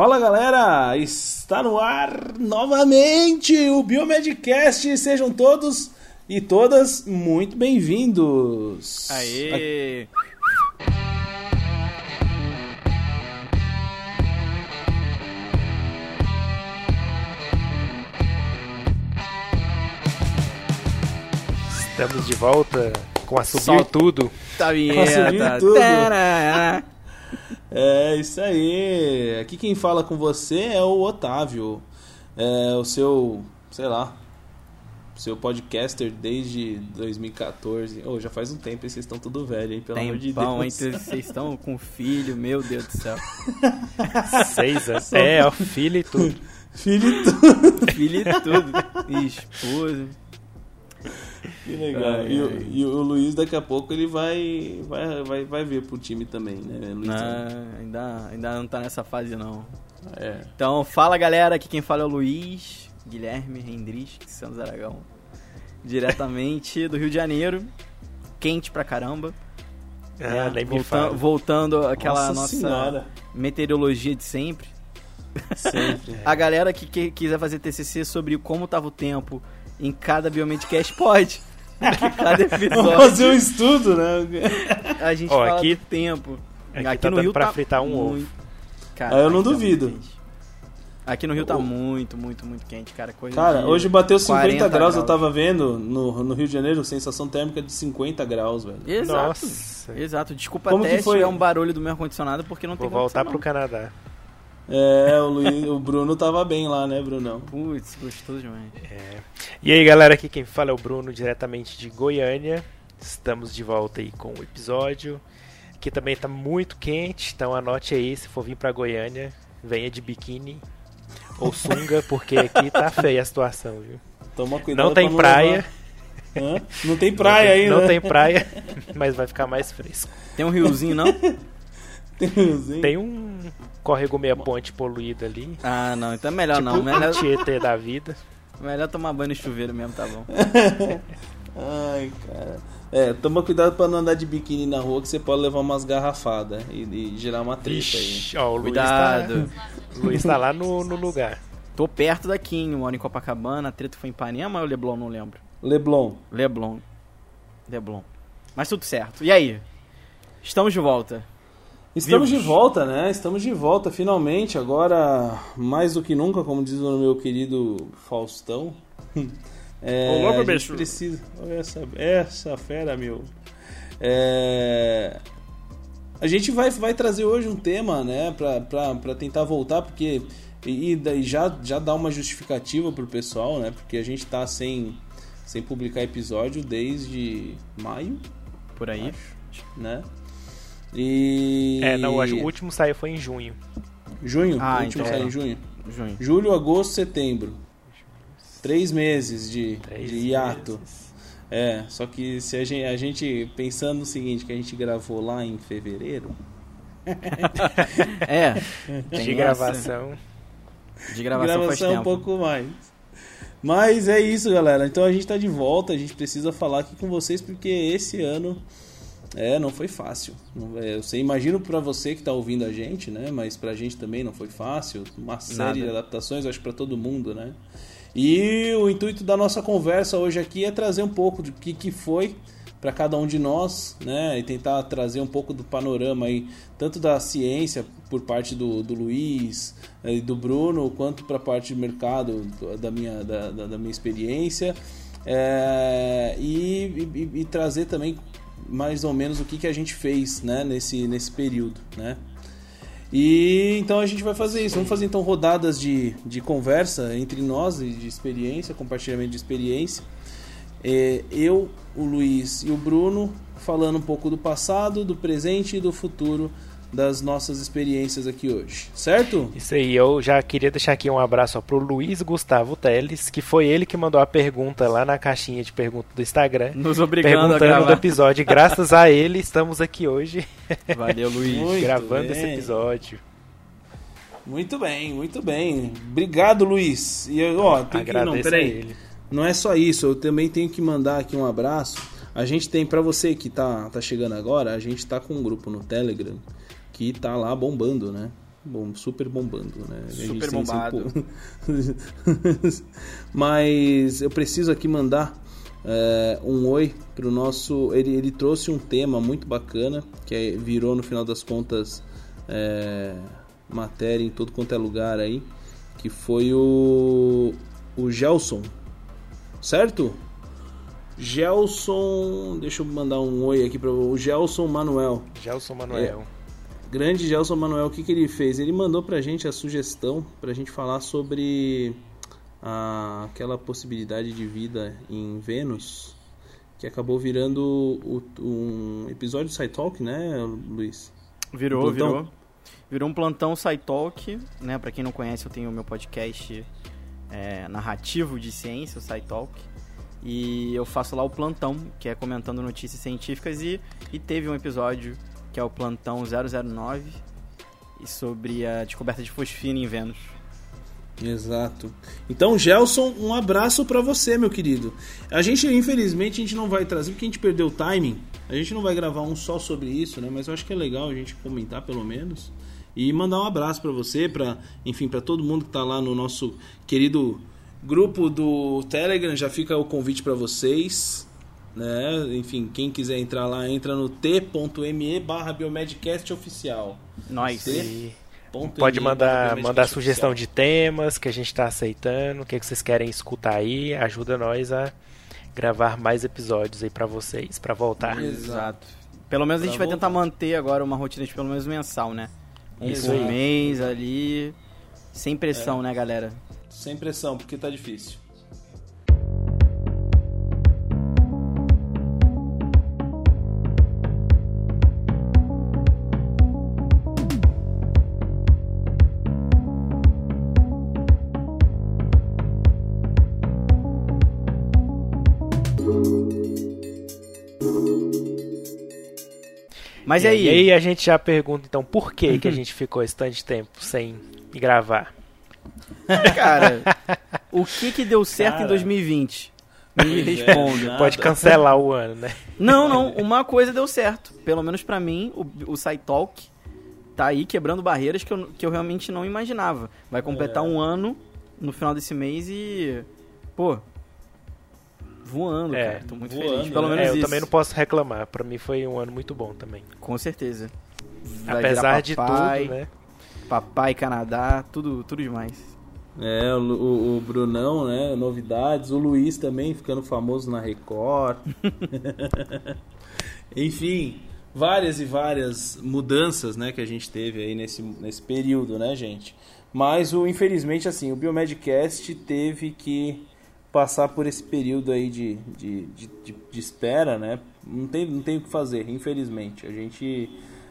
Fala galera, está no ar novamente o Biomedcast. Sejam todos e todas muito bem-vindos. Aê! Estamos de volta com a subir Solta. tudo. Tá Posso ouvir vinheta. tudo. Tará. É isso aí. Aqui quem fala com você é o Otávio. É o seu, sei lá, seu podcaster desde 2014. Oh, já faz um tempo e vocês estão tudo velho, hein? Pelo amor de hein? Deus. Vocês estão com filho, meu Deus do céu. Seis anos. É, ó, filho e tudo. Filho e tudo. Filho e tudo. E esposa. Que legal. Ai, e, ai. e o Luiz daqui a pouco ele vai vai, vai, vai vir pro time também, né, Luiz? Não, ainda, ainda não tá nessa fase, não. É. Então, fala galera, aqui quem fala é o Luiz Guilherme Rendrich, Santos Aragão. Diretamente do Rio de Janeiro. Quente pra caramba. Ah, É, nem volta- voltando àquela Nossa nossa senhora. meteorologia de sempre. Sempre. A galera que, que quiser fazer TCC sobre como tava o tempo em cada Biomedcast pode. Porque cada Vamos episódio fazer um estudo, né? a gente Ó, fala aqui- do tempo. aqui tá dando pra fritar um ovo. Cara, eu não aqui tá duvido. muito quente. Aqui no Rio tá muito, muito, muito quente, cara. Coisa Cara, de hoje bateu 50 40 graus, eu tava vendo no, no Rio de Janeiro, sensação térmica de 50 graus, velho. Exato. Nossa. Exato. Desculpa Como até que foi? se tiver um barulho do meu ar-condicionado, porque não Vou tem voltar condição, pro Canadá. É, o, Luiz, o Bruno tava bem lá, né, Brunão? não. Putz, gostoso demais. E aí, galera, aqui quem fala é o Bruno, diretamente de Goiânia. Estamos de volta aí com o episódio. Aqui também tá muito quente, então anote aí, se for vir pra Goiânia, venha de biquíni ou sunga, porque aqui tá feia a situação, viu? Toma cuidado Não tem pra praia. Hã? Não tem praia não tem, ainda. Não tem praia, mas vai ficar mais fresco. Tem um riozinho, não? Tem um córrego meia ponte poluído ali. ah, não. Então é melhor tipo não. Melhor, Tietê da vida. melhor tomar banho no chuveiro mesmo, tá bom. Ai, cara. É, toma cuidado pra não andar de biquíni na rua, que você pode levar umas garrafadas e, e gerar uma treta aí. Ixi, ó, o Luiz Cuidado. tá, o Luiz tá lá no, no lugar. Tô perto daqui? Eu moro em Copacabana. A treta foi em Ipanema ou Leblon? Não lembro. Leblon. Leblon. Leblon. Mas tudo certo. E aí? Estamos de volta. Estamos Vivos. de volta, né? Estamos de volta finalmente, agora mais do que nunca, como diz o meu querido Faustão. É, gente bicho. precisa. Olha essa, essa fera, meu. É, a gente vai, vai trazer hoje um tema, né, pra tentar voltar, porque. E, e daí já, já dá uma justificativa pro pessoal, né? Porque a gente tá sem, sem publicar episódio desde maio, Por aí. né? E. É, não, o último saiu foi em junho. Junho? Ah, o último então sai é. em junho. Junho. Julho, agosto, setembro. Três meses de, Três de hiato. meses. É, só que se a gente, a gente pensando no seguinte, que a gente gravou lá em fevereiro. É. tem De gravação. De gravação, faz é um tempo. pouco mais. Mas é isso, galera. Então a gente tá de volta, a gente precisa falar aqui com vocês porque esse ano é, não foi fácil. É, Eu sei, imagino pra você que tá ouvindo a gente, né? Mas pra gente também não foi fácil. Uma série Nada. de adaptações, acho pra todo mundo, né? E o intuito da nossa conversa hoje aqui é trazer um pouco do que, que foi para cada um de nós, né? E tentar trazer um pouco do panorama aí, tanto da ciência por parte do, do Luiz eh, e do Bruno, quanto para a parte de mercado do- da minha, da, da- da minha experiência. É, e, e- e trazer também mais ou menos o que, que a gente fez né, nesse, nesse período, né? E então a gente vai fazer isso. Vamos fazer então rodadas de, de conversa entre nós de experiência, compartilhamento de experiência. É, eu, o Luiz e o Bruno falando um pouco do passado, do presente e do futuro das nossas experiências aqui hoje, certo? Isso aí, eu já queria deixar aqui um abraço ó, pro Luiz Gustavo Teles, que foi ele que mandou a pergunta lá na caixinha de perguntas do Instagram. Nos obrigando a perguntando do episódio. Graças a ele estamos aqui hoje Valeu, Luiz. Muito gravando bem. esse episódio. Muito bem, muito bem. Obrigado, Luiz. E eu, ó, tem que, não, peraí. ele. Não é só isso, eu também tenho que mandar aqui um abraço. A gente tem, pra você que tá, tá chegando agora, a gente tá com um grupo no Telegram que tá lá bombando, né? bom, super bombando, né? Super bombado. esse- Mas eu preciso aqui mandar é, um oi pro nosso. Ele, ele trouxe um tema muito bacana que é- virou no final das contas é, matéria em todo quanto é lugar aí, que foi o o Gelson, certo? Gelson, deixa eu mandar um oi aqui para o Gelson Manuel. Gelson Manuel. Grande Gelson Manuel, o que, que ele fez? Ele mandou pra gente a sugestão pra gente falar sobre a- aquela possibilidade de vida em Vênus, que acabou virando o- um episódio do SciTalk, né, Luiz? Virou, Um virou. Virou um plantão SciTalk, né? Pra quem não conhece, eu tenho o meu podcast é, narrativo de ciência, o SciTalk. E eu faço lá o plantão, que é comentando notícias científicas. E, e teve um episódio, que é o plantão 009, e sobre a descoberta de fosfina em Vênus. Exato. Então, Gelson, um abraço pra você, meu querido. A gente, infelizmente, a gente não vai trazer, porque a gente perdeu o timing. A gente não vai gravar um só sobre isso, né? Mas eu acho que é legal a gente comentar, pelo menos. E mandar um abraço pra você, para, enfim, pra todo mundo que tá lá no nosso querido grupo do Telegram. Já fica o convite pra vocês. Né? Enfim, quem quiser entrar lá, entra no t.me barra Biomedcast oficial. Nós. Pode mandar, mandar sugestão de temas que a gente está aceitando, o que, que vocês querem escutar aí. Ajuda nós a gravar mais episódios aí pra vocês, pra voltar. Exato. Pelo menos a gente Pra vai tentar voltar. manter agora uma rotina de pelo menos mensal, né? Um Isso por aí. mês ali. Sem pressão, né, galera? Sem pressão, porque tá difícil. Mas e e aí? E aí a gente já pergunta então por que, que a gente ficou esse tanto de tempo sem gravar? Cara, o que que deu certo Cara. em 2020? Me Pois é. Pode cancelar o ano, né? Não, não, uma coisa deu certo. Pelo menos pra mim, o, o SciTalk tá aí quebrando barreiras que eu, que eu realmente não imaginava. Vai completar É. um ano no final desse mês e. Pô. Voando, É, cara. Tô muito voando, feliz. Pelo né? menos É, eu isso. também não posso reclamar. Pra mim foi um ano muito bom também. Com certeza. Vai Apesar virar de papai, tudo, né? Papai Canadá, tudo, tudo demais. É, o, o- o Brunão, né? Novidades. O Luiz também ficando famoso na Record. Enfim, várias e várias mudanças, né, que a gente teve aí nesse, nesse período, né, gente? Mas, o, infelizmente, assim, o Biomedcast teve que passar por esse período aí de, de, de, de- de espera, né? Não tem, não tem o que fazer, infelizmente. A gente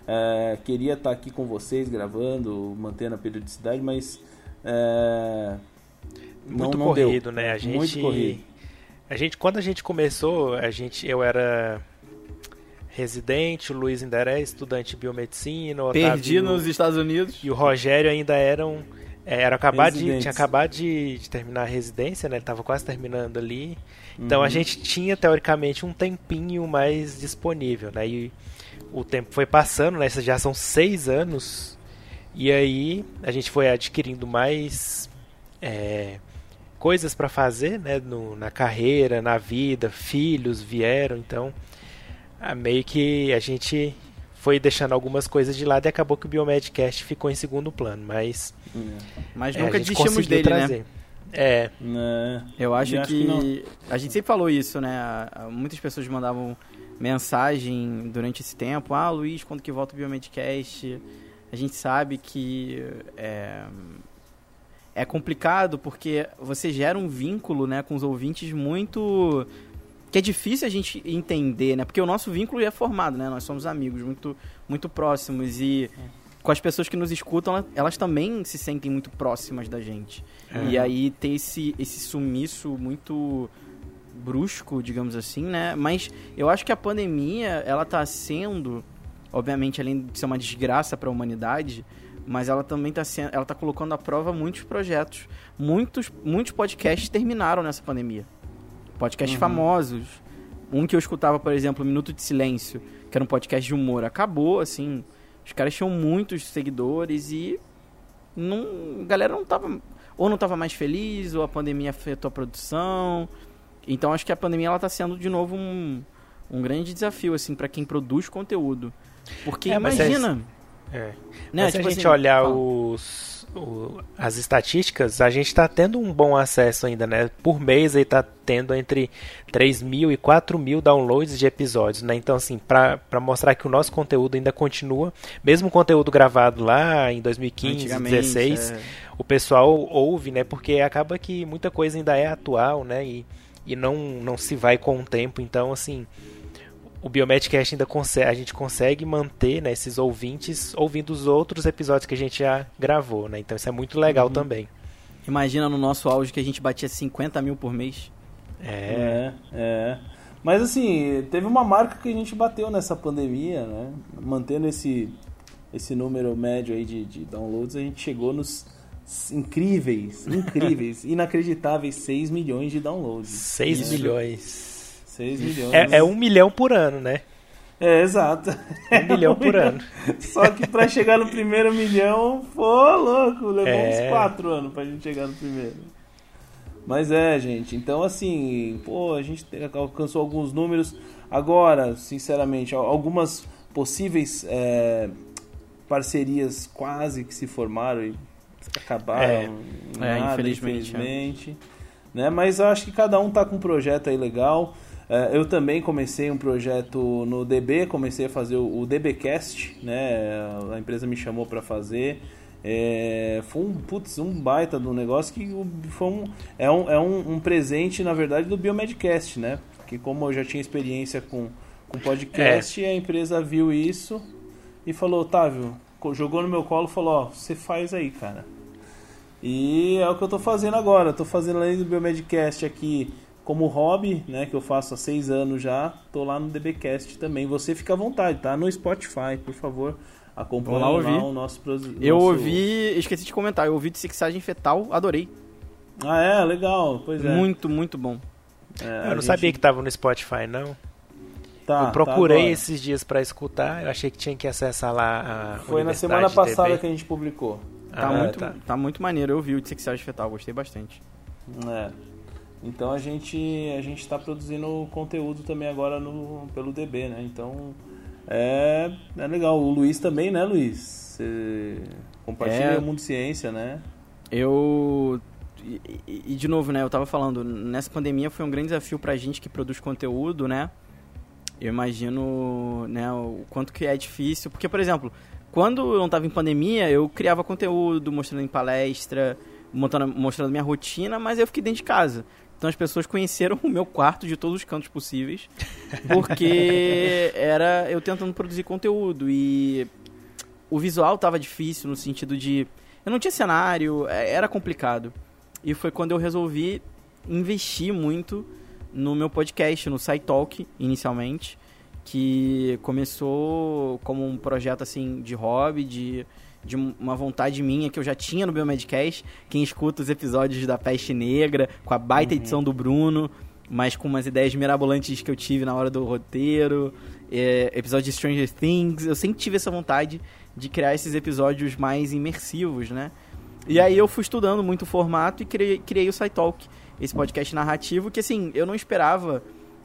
é, queria estar aqui com vocês gravando, mantendo a periodicidade, mas é, Muito não, não deu. corrido, né? A gente, Muito corrido. A gente, quando a gente começou, a gente, eu era residente, o Luiz ainda era estudante de biomedicina, o Otávio Perdi nos Estados Unidos. e o Rogério ainda eram é, era acabar de, tinha acabado de, de terminar a residência, né? Ele tava quase terminando ali. Então Uhum. a gente tinha teoricamente um tempinho mais disponível, né? E o tempo foi passando, né? Já são seis anos. E aí a gente foi adquirindo mais é, coisas para fazer, né? No, na carreira, na vida, filhos vieram, então meio que a gente foi deixando algumas coisas de lado e acabou que o Biomedcast ficou em segundo plano, mas Mas é, nunca a gente desistimos dele, né? trazer. É, Né? Eu acho, E acho que, que não. a gente sempre falou isso, né? Muitas pessoas mandavam mensagem durante esse tempo. Ah, Luiz, quando que volta o Biomedcast? A gente sabe que é, é complicado porque você gera um vínculo, né, com os ouvintes muito que é difícil a gente entender, né? Porque o nosso vínculo é formado, né? Nós somos amigos muito muito próximos e com as pessoas que nos escutam, ela- elas também se sentem muito próximas da gente. E aí tem esse, esse sumiço muito brusco, digamos assim, né? Mas eu acho que a pandemia, ela tá sendo, obviamente, além de ser uma desgraça para a humanidade, mas ela também tá sendo, ela tá colocando à prova muitos projetos. Muitos, muitos podcasts terminaram nessa pandemia. Podcasts Uhum. famosos. Um que eu escutava, por exemplo, Minuto de Silêncio, que era um podcast de humor, acabou, assim. Os caras tinham muitos seguidores e não, a galera não tava ou não estava mais feliz, ou a pandemia afetou a produção. Então acho que a pandemia ela tá sendo de novo um, um grande desafio assim para quem produz conteúdo. Porque É, imagina, É. né, Mas se tipo a gente assim, olhar fala. os, as estatísticas, a gente está tendo um bom acesso ainda, né? Por mês aí tá tendo entre 3 mil e 4 mil downloads de episódios, né? Então, assim, para mostrar que o nosso conteúdo ainda continua, mesmo o conteúdo gravado lá em 2015, Antigamente, 2016, é. o pessoal ouve, né? Porque acaba que muita coisa ainda é atual, né? E, e não, não se vai com o tempo. Então, assim, o Biomedcast ainda consegue, a gente consegue manter né, esses ouvintes ouvindo os outros episódios que a gente já gravou, né? Então isso é muito legal Uhum. também. Imagina no nosso auge que a gente batia 50 mil por mês. É. É, é. Mas assim, teve uma marca que a gente bateu nessa pandemia, né? Mantendo esse, esse número médio aí de, de downloads, a gente chegou nos incríveis, incríveis, inacreditáveis 6 milhões de downloads. 6 Isso. milhões. 6 milhões. É, é um milhão por ano, né? É, exato. Um milhão por ano. Só que pra chegar no primeiro milhão, pô, louco, levou É. uns 4 anos pra gente chegar no primeiro. Mas é, gente, então assim, pô, a gente te- alcançou alguns números. Agora, sinceramente, al- algumas possíveis é, parcerias quase que se formaram e acabaram. É. É, nada, infelizmente, infelizmente. Né? Mas eu acho que cada um tá com um projeto aí legal. É, eu também comecei um projeto no DB, comecei a fazer o, DBcast, né? A empresa me chamou para fazer. É, foi um putz, um baita do negócio que foi um, é, um, é um, um presente, na verdade, do Biomedcast, né? Porque como eu já tinha experiência com, com podcast, a empresa viu isso e falou, Otávio, jogou no meu colo e falou, ó, você faz aí, cara. E é o que eu tô fazendo agora. Eu tô fazendo além do Biomedcast aqui como hobby, né? Que eu faço há seis anos já. Tô lá no DBcast também. Você fica à vontade, tá? No Spotify, por favor. Acompanhe Vou lá lá, o nosso, Eu nosso- ouvi, esqueci de comentar, eu ouvi de sexagem fetal, adorei. Ah, é? Legal. Pois é. Muito, muito bom. É, Eu não gente- sabia que tava no Spotify, não. Tá, eu procurei tá esses dias pra escutar. Eu achei que tinha que acessar lá a Foi na semana passada DB. que a gente publicou. Tá, Ah, muito, tá. tá muito maneiro, eu ouvi o de sexagem fetal, gostei bastante. É. Então a gente a gente está produzindo conteúdo também agora no pelo DB, né? Então é, é legal. O Luiz também, né, Luiz? Você compartilha É. o Mundo Ciência, né? Eu. E, e- de novo, né? Eu tava falando, nessa pandemia foi um grande desafio pra gente que produz conteúdo, né? Eu imagino, né, o quanto que é difícil. Porque, por exemplo, quando eu não tava em pandemia, eu criava conteúdo, mostrando em palestra, montando, mostrando minha rotina, mas eu fiquei dentro de casa. Então as pessoas conheceram o meu quarto de todos os cantos possíveis, porque era eu tentando produzir conteúdo e o visual tava difícil no sentido de eu não tinha cenário, é- era complicado. E foi quando eu resolvi investir muito no meu podcast, no SciTalk, inicialmente, que começou como um projeto assim de hobby, de, de uma vontade minha que eu já tinha no Biomedcast. Quem escuta os episódios da Peste Negra, com a baita edição do Bruno, mas com umas ideias mirabolantes que eu tive na hora do roteiro, é, episódio de Stranger Things, eu sempre tive essa vontade de criar esses episódios mais imersivos, né? E aí eu fui estudando muito o formato e criei, criei o SciTalk, esse podcast narrativo que, assim, eu não esperava...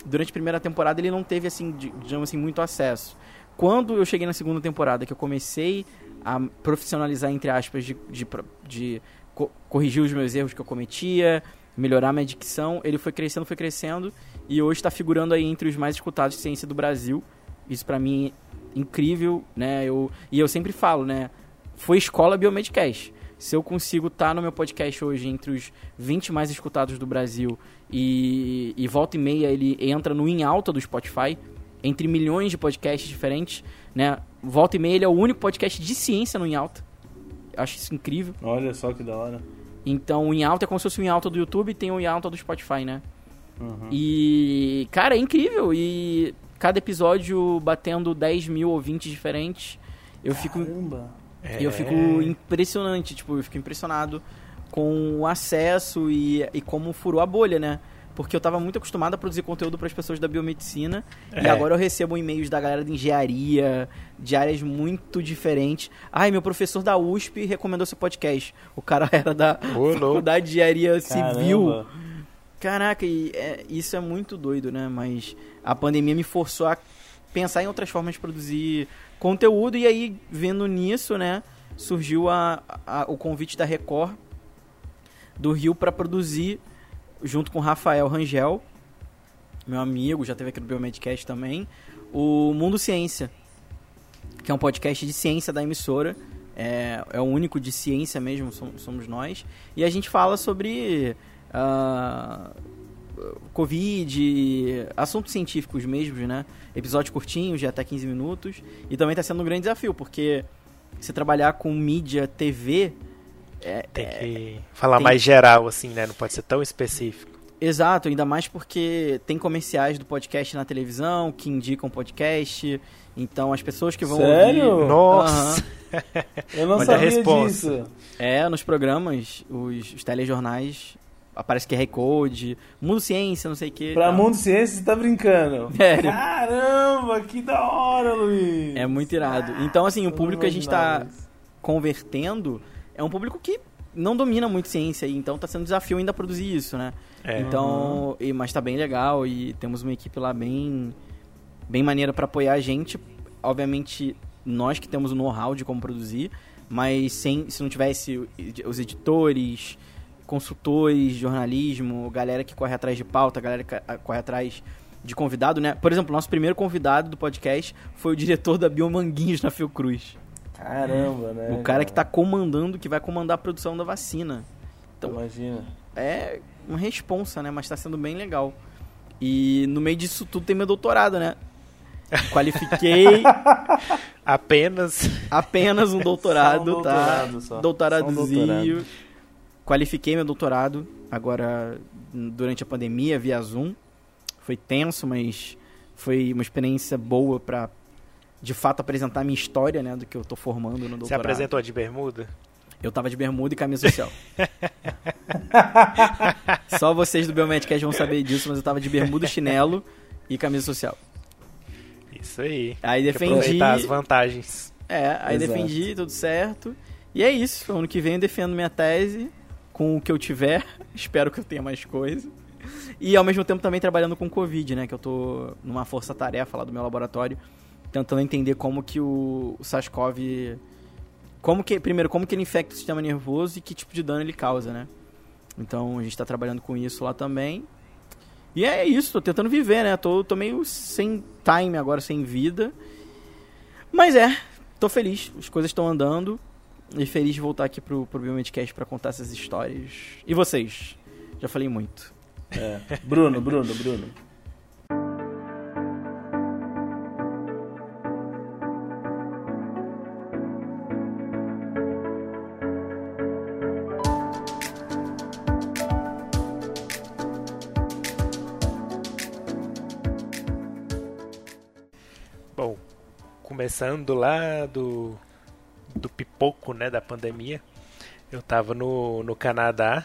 Durante a primeira temporada ele não teve, assim, digamos assim, muito acesso. Quando eu cheguei na segunda temporada, que eu comecei a profissionalizar, entre aspas, de, de, de co- corrigir os meus erros que eu cometia, melhorar minha dicção, ele foi crescendo, foi crescendo, e hoje está figurando aí entre os mais escutados de ciência do Brasil. Isso pra mim é incrível, né? Eu, e eu sempre falo, né? Foi escola Biomedcast. Se eu consigo estar no meu podcast hoje entre os 20 mais escutados do Brasil e, e volta e meia ele entra no em alta do Spotify, entre milhões de podcasts diferentes, né? Volta e meia ele é o único podcast de ciência no em alta. Eu acho isso incrível. Olha só que da hora. Então o em alta é como se fosse o em alta do YouTube e tem o em alta do Spotify, né? Uhum. E, cara, é incrível. E cada episódio batendo 10 mil ouvintes diferentes. Eu fico, Caramba. eu É. fico impressionante, tipo, eu fico impressionado com o acesso e, e como furou a bolha, né? Porque eu estava muito acostumado a produzir conteúdo para as pessoas da biomedicina É. e agora eu recebo e-mails da galera de engenharia, de áreas muito diferentes. Ai, meu professor da USP recomendou seu podcast. O cara era da. Faculdade de Engenharia Civil. Caramba. Caraca, e é- isso é muito doido, né? Mas a pandemia me forçou a pensar em outras formas de produzir conteúdo e aí, vendo nisso, né, surgiu a, a- o convite da Record do Rio para produzir, junto com Rafael Rangel, meu amigo, já teve aqui no Biomedcast também, o Mundo Ciência, que é um podcast de ciência da emissora. É, é o único de ciência mesmo, som- somos nós. E a gente fala sobre ah, Covid, assuntos científicos mesmos, né? Episódios curtinhos, de até 15 minutos. E também está sendo um grande desafio, porque se trabalhar com mídia TV, Tem que falar tem- mais geral, assim, né? Não pode ser tão específico. Exato, ainda mais porque tem comerciais do podcast na televisão que indicam podcast. Então as pessoas que vão Sério? ouvir. Nossa! Eu não sabia disso. É, nos programas, os, os telejornais, aparece QR Code, Mundo Ciência, não sei o que. Pra Mundo Ciência, você tá brincando. Sério. Caramba, que da hora, Luiz. É muito irado. Então, assim, o não público que a gente tá convertendo é um público que não domina muito ciência, e então tá sendo um desafio ainda produzir isso, né? É. Então, e, mas tá bem legal e temos uma equipe lá bem bem maneira pra apoiar a gente. Obviamente, nós que temos o know-how de como produzir, mas sem se não tivesse os editores, consultores, jornalismo, galera que corre atrás de pauta, galera que a- corre atrás de convidado, né? Por exemplo, nosso primeiro convidado do podcast foi o diretor da Biomanguinhos na Fiocruz. Caramba, né? o cara que tá comandando, que vai comandar a produção da vacina. Então, Imagina. é uma responsa, né? Mas tá sendo bem legal. E no meio disso tudo tem meu doutorado, né? Qualifiquei Apenas. apenas um doutorado, Só um tá? doutorado só. Doutoradozinho. Só um doutorado. Qualifiquei meu doutorado agora durante a pandemia via Zoom. Foi tenso, mas foi uma experiência boa pra de fato apresentar a minha história, né, do que eu tô formando no doutorado. Você apresentou de bermuda? Eu tava de bermuda e camisa social. Só vocês do Biomedcast vão saber disso, mas eu tava de bermuda, chinelo e camisa social. Isso aí. Aí defendi. aproveitar as vantagens. É, aí Exato. defendi, tudo certo. E é isso. Ano que vem eu defendo minha tese com o que eu tiver. Espero que eu tenha mais coisa. E ao mesmo tempo também trabalhando com Covid, né? Que eu tô numa força-tarefa lá do meu laboratório, tentando entender como que o, o SARS-CoV. Como que, primeiro, como que ele infecta o sistema nervoso e que tipo de dano ele causa, né? Então a gente tá trabalhando com isso lá também. E é isso, tô tentando viver, né? Tô, tô meio sem time agora, sem vida. Mas é, tô feliz, as coisas estão andando. E feliz de voltar aqui pro, pro Biomedcast pra contar essas histórias. E vocês? Já falei muito. É. Bruno, Bruno, Bruno. Começando lá do, do pipoco, né, da pandemia, eu tava no, no Canadá,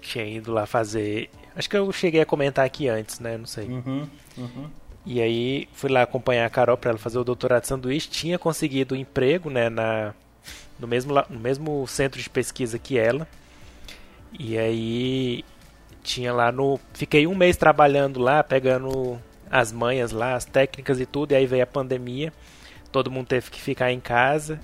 tinha ido lá fazer... Acho que eu cheguei a comentar aqui antes, né, não sei. Uhum, uhum. E aí fui lá acompanhar a Carol para ela fazer o doutorado de sanduíche, tinha conseguido um emprego, né, na, no, mesmo, no mesmo centro de pesquisa que ela. E aí tinha lá no... Fiquei um mês trabalhando lá, pegando as manhas lá, as técnicas e tudo, e aí veio a pandemia, todo mundo teve que ficar em casa,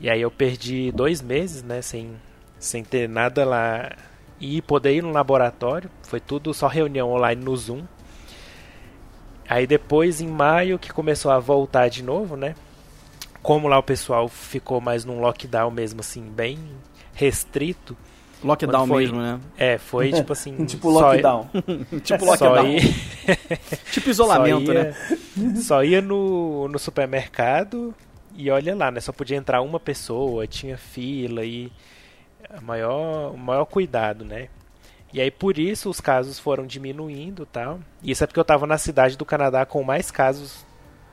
e aí eu perdi dois meses, né, sem, sem ter nada lá, e poder ir no laboratório, foi tudo só reunião online no Zoom. Aí depois, em maio, que começou a voltar de novo, né, como lá o pessoal ficou mais num lockdown mesmo, assim, bem restrito, Lockdown foi? mesmo, né? é, foi tipo assim... tipo lockdown. tipo lockdown. ia, Tipo isolamento, só ia, né? Só ia no, no supermercado e olha lá, né? Só podia entrar uma pessoa, tinha fila e maior, o maior cuidado, né? E aí por isso os casos foram diminuindo e tal. E isso é porque eu tava na cidade do Canadá com mais casos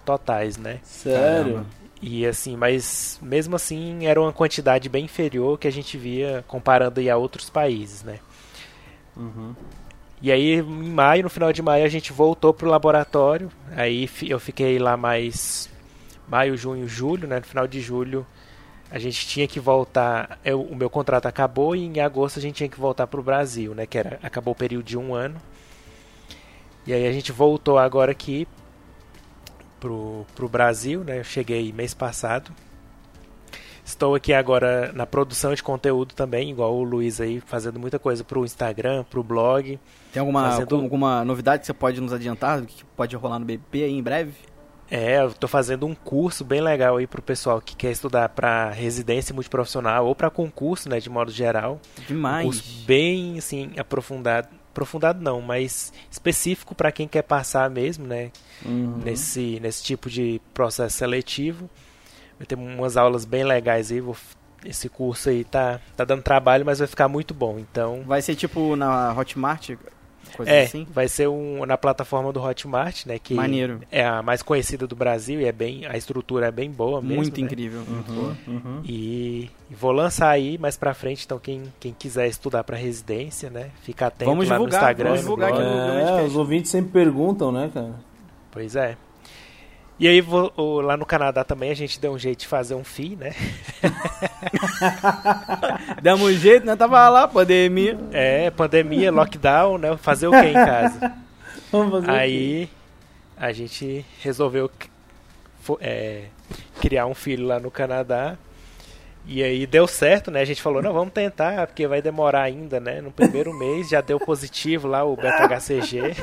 totais, né? Sério? E assim, mas mesmo assim era uma quantidade bem inferior que a gente via comparando aí a outros países, né? Uhum. E aí, em maio, no final de maio, a gente voltou pro laboratório. Aí eu fiquei lá mais maio, junho, julho, né? No final de julho a gente tinha que voltar. Eu, o meu contrato acabou e em agosto a gente tinha que voltar pro Brasil, né? Que era, acabou o período de um ano. E aí a gente voltou agora aqui pro, pro Brasil, né? Eu cheguei mês passado. Estou aqui agora na produção de conteúdo também, igual o Luiz aí, fazendo muita coisa pro Instagram, pro blog. Tem alguma, Fazendo- alguma novidade que você pode nos adiantar que pode rolar no BP aí em breve? É, eu tô fazendo um curso bem legal aí pro pessoal que quer estudar para residência multiprofissional ou para concurso, né, de modo geral. Um Demais. curso bem assim aprofundado, aprofundado não, mas específico para quem quer passar mesmo, né, Uhum. nesse nesse tipo de processo seletivo. Vai ter umas aulas bem legais aí, vou, esse curso aí tá tá dando trabalho, mas vai ficar muito bom. Então, Vai ser tipo na Hotmart, coisa é, assim? vai ser um, na plataforma do Hotmart, né, que Maneiro. é a mais conhecida do Brasil e é bem a estrutura é bem boa mesmo, Muito né? incrível. muito Uhum, boa. uhum. E, e vou lançar aí mais pra frente, então quem, quem quiser estudar pra residência, né, fica atento Vamos lá divulgar, no Instagram. vamos divulgar no- É, os ouvintes sempre perguntam, né, cara? Pois é. E aí vou- lá no Canadá também a gente deu um jeito de fazer um FII, né? Damos um jeito, né? Tava lá, pandemia. É, pandemia, lockdown, né? Fazer o que em casa? Vamos fazer o quê? Aí a gente resolveu é, criar um filho lá no Canadá. E aí deu certo, né? A gente falou, não, vamos tentar, porque vai demorar ainda, né? No primeiro mês já deu positivo lá o beta-HCG.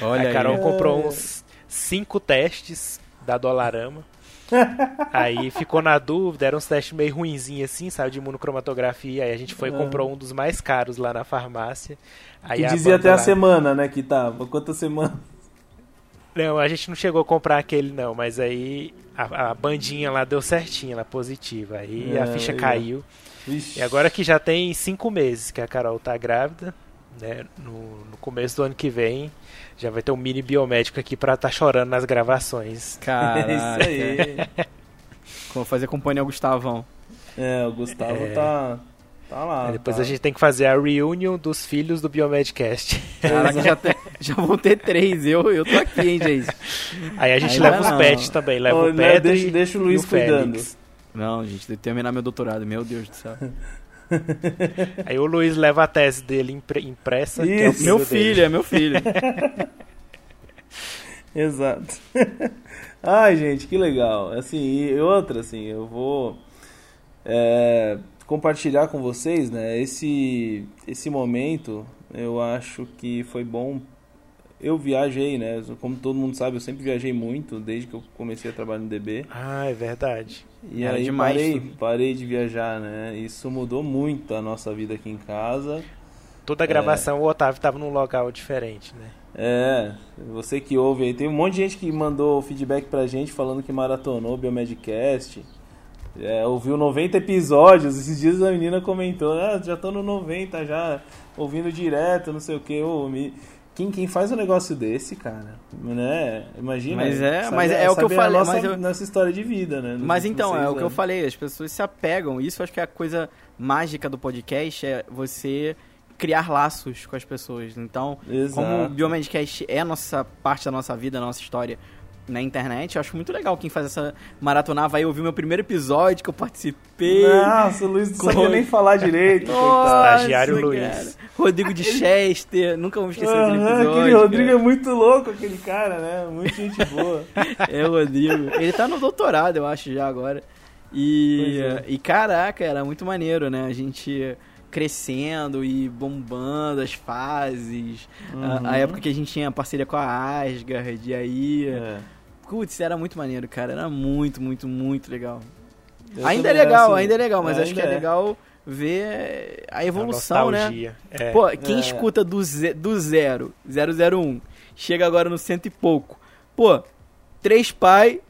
Olha a Carol aí. comprou uns cinco testes da Dolarama. aí ficou na dúvida, eram uns testes meio ruinzinhos assim, sabe, de imunocromatografia. Aí a gente foi e comprou um dos mais caros lá na farmácia. Aí a dizia até a lá- semana, né, que tava. Quantas semanas? Não, a gente não chegou a comprar aquele não, mas aí a, a bandinha lá deu certinho, ela positiva. Aí É, a ficha ó. caiu. Vixe. E agora que já tem cinco meses que a Carol tá grávida, né? No, no começo do ano que vem, já vai ter um mini biomédico aqui pra tá chorando nas gravações. É Caraca. isso aí. Vou fazer companhia ao Gustavão. É, o Gustavo É. tá, tá lá. Aí depois tá. a gente tem que fazer a reunion dos filhos do Biomedcast. Caraca, já, tem- já vão ter três. Eu, eu tô aqui, hein, gente. Aí a gente Aí leva os não. pets também, leva Ô, o né, Pedro deixa- deixa o Luiz o cuidando. Félix. Não, gente, terminar meu doutorado. Meu Deus do céu. Aí o Luiz leva a tese dele impre- impressa, que é o Isso. Meu dele. filho, é meu filho. Exato. Ai, gente, que legal. Assim, e outra, assim, eu vou é, compartilhar com vocês, né? Esse, esse momento, eu acho que foi bom. Eu viajei, né? Como todo mundo sabe, eu sempre viajei muito, desde que eu comecei a trabalhar no DB. Ah, é verdade. E Era aí demais parei, tudo. parei de viajar, né? Isso mudou muito a nossa vida aqui em casa. Toda a gravação o Otávio tava num local diferente, né? É, você que ouve aí, tem um monte de gente que mandou feedback pra gente falando que maratonou o Biomedcast. É, ouviu 90 episódios, esses dias a menina comentou, ah, já tô no 90 já, ouvindo direto, não sei o que. Quem, quem faz um negócio desse, cara, né? Imagina. Mas é- mas é o que eu falei, Nossa, mas eu- nossa história de vida, né? Mas então, é o que eu falei, as pessoas se apegam. Isso eu acho que é a coisa mágica do podcast, é você criar laços com as pessoas. Então, Exato. como o Biomedcast é a nossa parte da nossa vida, nossa história na internet, eu acho muito legal quem faz essa maratonar, vai ouvir meu primeiro episódio que eu participei. Nossa, o Luiz não sabia Como- nem falar direito. Nossa, Estagiário Luiz. cara. Rodrigo de Chester, nunca vamos esquecer daquele Aham, episódio. aquele Rodrigo cara. é muito louco, aquele cara, né? Muito gente boa. É o Rodrigo. Ele tá no doutorado, eu acho, já agora. E, é. e caraca, era muito maneiro, né? A gente crescendo e bombando as fases. A, a Uhum. época que a gente tinha parceria com a Asgard, e aí. É. Putz, era muito maneiro, cara. Era muito, muito, muito legal. Eu ainda é legal, assim, ainda é legal, mas acho que é, ainda legal ver a evolução, a né? É. Pô, quem É. escuta do, ze do zero, 001, chega agora no cento e pouco. Pô, três pai,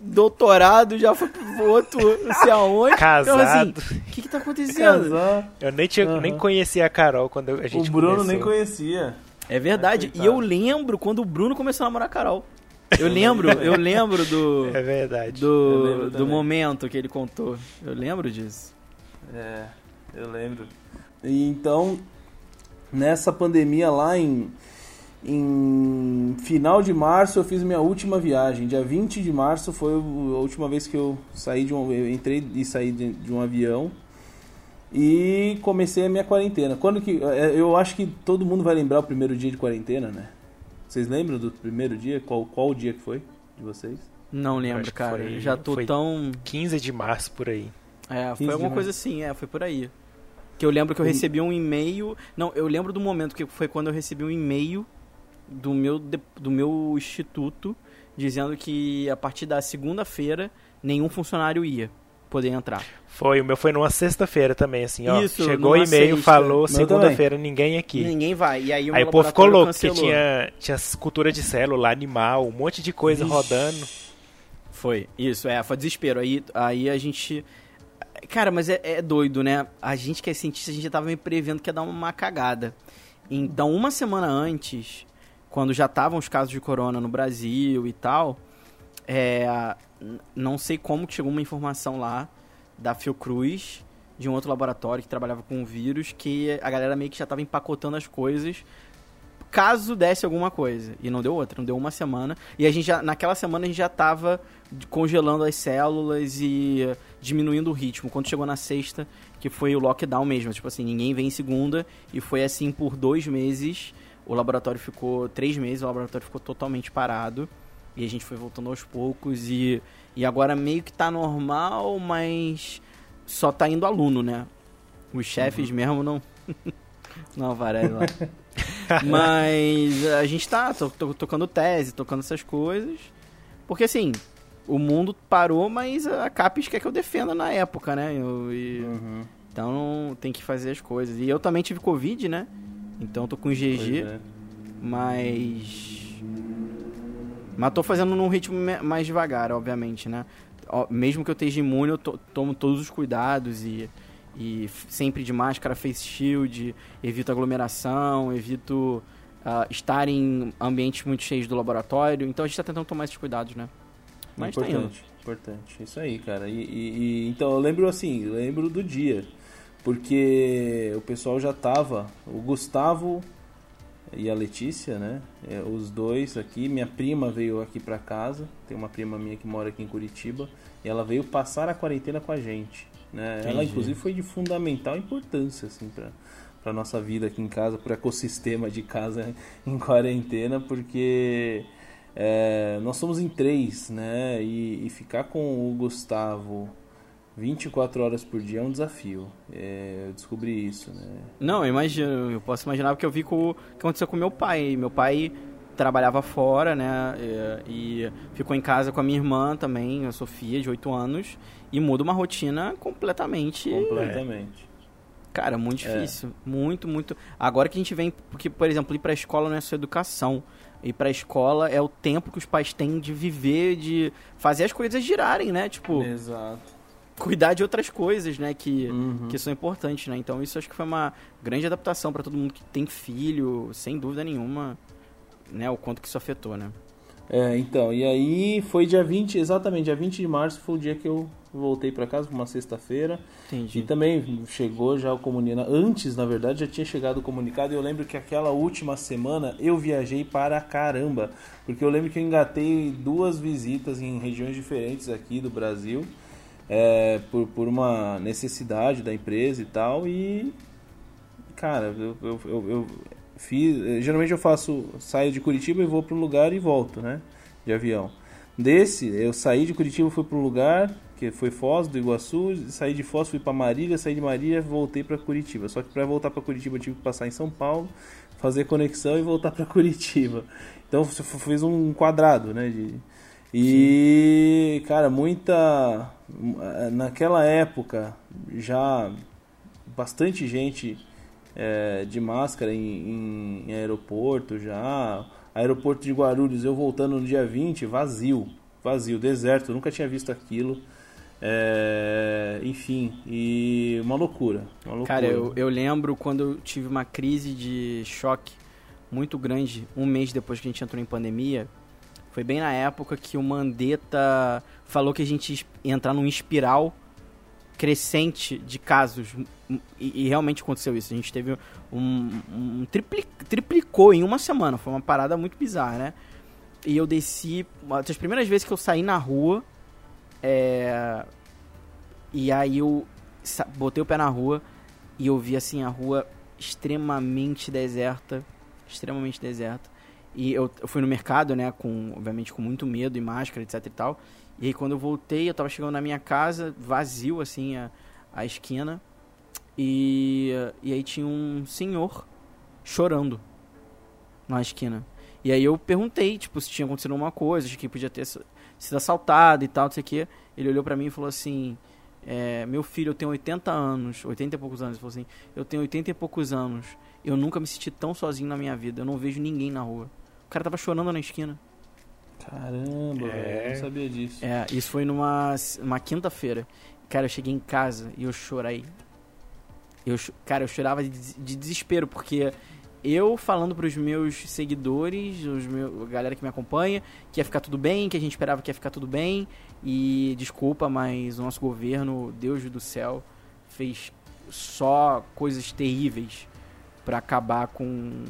doutorado, já foi pro outro, não sei aonde. Então, assim, Casado. o que que tá acontecendo? Casar. Eu nem, tinha, Aham. nem conhecia a Carol quando a O gente Bruno começou. nem conhecia. É verdade. E eu lembro quando o Bruno começou a namorar a Carol. Eu lembro, eu lembro do, É verdade. Do, do momento que ele contou. Eu lembro disso. É, eu lembro. E então, nessa pandemia lá em, em final de março eu fiz minha última viagem. Dia 20 de março foi a última vez que eu saí de um. Eu entrei e saí de, de um avião e comecei a minha quarentena. Quando que. É, eu acho que todo mundo vai lembrar o primeiro dia de quarentena, né? Vocês lembram do primeiro dia? Qual, qual o dia que foi de vocês? Não lembro, cara. Foi, Já tô tão. 15 de março por aí. É, foi alguma coisa assim, é, foi por aí. Que eu lembro que eu recebi um e-mail. Não, eu lembro do momento que foi quando eu recebi um e-mail do meu, do meu instituto dizendo que a partir da segunda-feira nenhum funcionário ia poder entrar. Foi, o meu foi numa sexta-feira também, assim, ó. Isso, chegou o e-mail, falou, segunda-feira ninguém aqui. Ninguém vai. E aí o, aí o povo ficou louco, porque tinha, tinha cultura de célula, animal, um monte de coisa Ixi. rodando. Foi, isso, é, foi desespero. Aí, aí a gente. Cara, mas é, é doido, né? A gente que é cientista, a gente já tava me prevendo que ia dar uma cagada. Então, uma semana antes, quando já estavam os casos de corona no Brasil e tal, é, não sei como chegou uma informação lá da Fiocruz, de um outro laboratório que trabalhava com vírus, que a galera meio que já estava empacotando as coisas caso desse alguma coisa. E não deu outra, não deu uma semana. E a gente já, naquela semana a gente já estava congelando as células e diminuindo o ritmo. Quando chegou na sexta, que foi o lockdown mesmo, tipo assim, ninguém vem em segunda, e foi assim por dois meses. O laboratório ficou, três meses, o laboratório ficou totalmente parado. E a gente foi voltando aos poucos e, e agora meio que tá normal, mas só tá indo aluno, né? Os chefes uhum. mesmo não. não aparece lá. mas a gente tá to, to, tocando tese, tocando essas coisas. Porque assim, o mundo parou, mas a Capes quer que eu defenda na época, né? Eu, e, uhum. Então tem que fazer as coisas. E eu também tive Covid, né? Então tô com GG. É. Mas mas tô fazendo num ritmo mais devagar, obviamente, né? Mesmo que eu esteja imune, eu tomo todos os cuidados e, e sempre de máscara, face shield, evito aglomeração, evito uh, estar em ambientes muito cheios do laboratório. Então a gente está tentando tomar esses cuidados, né? Mas tá importante, tá importante. Isso aí, cara. E, e, e, então eu lembro assim, lembro do dia. Porque o pessoal já tava. O Gustavo e a Letícia, né? É, os dois aqui. Minha prima veio aqui para casa. Tem uma prima minha que mora aqui em Curitiba. E ela veio passar a quarentena com a gente. Né? Ela, inclusive, foi de fundamental importância, assim, para para nossa vida aqui em casa, para o ecossistema de casa em quarentena, porque é, nós somos em três, né? E, e ficar com o Gustavo 24 horas por dia é um desafio. É, eu descobri isso, né? Não, eu imagino, eu posso imaginar porque eu vi com, o que aconteceu com meu pai. Meu pai trabalhava fora, né? E, e, ficou em casa com a minha irmã também, a Sofia, de 8 anos, e muda uma rotina completamente. Completamente. Cara, muito é. difícil. É. Muito, muito. Agora que a gente vem. Porque, por exemplo, ir pra escola não é só educação. Ir pra escola é o tempo que os pais têm de viver, de fazer as coisas girarem, né? Tipo. Exato cuidar de outras coisas, né, que, uhum. que são importantes, né? Então isso acho que foi uma grande adaptação para todo mundo que tem filho, sem dúvida nenhuma, né, o quanto que isso afetou, né? É, então, e aí foi dia 20, exatamente, dia 20 de março foi o dia que eu voltei para casa, uma sexta-feira. Entendi. E também chegou já o comunicado, antes, na verdade, já tinha chegado o comunicado, e eu lembro que aquela última semana eu viajei para caramba, porque eu lembro que eu engatei duas visitas em regiões diferentes aqui do Brasil é, por, por uma necessidade da empresa e tal. E, cara, eu, eu, eu, eu fiz. Geralmente eu faço. Saio de Curitiba e vou para um lugar e volto, né? De avião. Desse, eu saí de Curitiba, fui para um lugar que foi Foz do Iguaçu, saí de Foz, fui para Marília, saí de Marília, voltei para Curitiba. Só que para voltar para Curitiba eu tive que passar em São Paulo, fazer conexão e voltar para Curitiba. Então fiz um quadrado, né, de, e, Sim. cara, muita. Naquela época, já bastante gente é, de máscara em, em, aeroporto já. Aeroporto de Guarulhos, eu voltando no dia 20, vazio. Vazio, deserto, nunca tinha visto aquilo. É, enfim, e uma loucura, uma loucura. Cara, eu, eu lembro quando eu tive uma crise de choque muito grande, um mês depois que a gente entrou em pandemia foi bem na época que o Mandetta falou que a gente ia entrar num espiral crescente de casos e, e, realmente aconteceu isso. A gente teve um, um tripli, triplicou em uma semana. Foi uma parada muito bizarra, né? E eu desci. Uma das primeiras vezes que eu saí na rua. É, e aí eu botei o pé na rua e eu vi assim a rua extremamente deserta. Extremamente deserta. E eu, eu fui no mercado, né? Com, obviamente com muito medo e máscara, etc e tal. E aí quando eu voltei, eu tava chegando na minha casa, vazio assim a, a esquina. E, e aí tinha um senhor chorando na esquina. E aí eu perguntei, tipo, se tinha acontecido alguma coisa, de que podia ter sido assaltado e tal, não sei o quê. Ele olhou para mim e falou assim: é, Meu filho, eu tenho 80 anos, 80 e poucos anos. Ele falou assim: Eu tenho 80 e poucos anos. Eu nunca me senti tão sozinho na minha vida. Eu não vejo ninguém na rua. O cara tava chorando na esquina. Caramba, é. velho, não sabia disso. É, isso foi numa, uma quinta-feira. Cara, eu cheguei em casa e eu chorei. Eu, cara, eu chorava de, de desespero, porque eu falando para os meus seguidores, os meus, a galera que me acompanha, que ia ficar tudo bem, que a gente esperava que ia ficar tudo bem. E desculpa, mas o nosso governo, Deus do céu, fez só coisas terríveis para acabar com,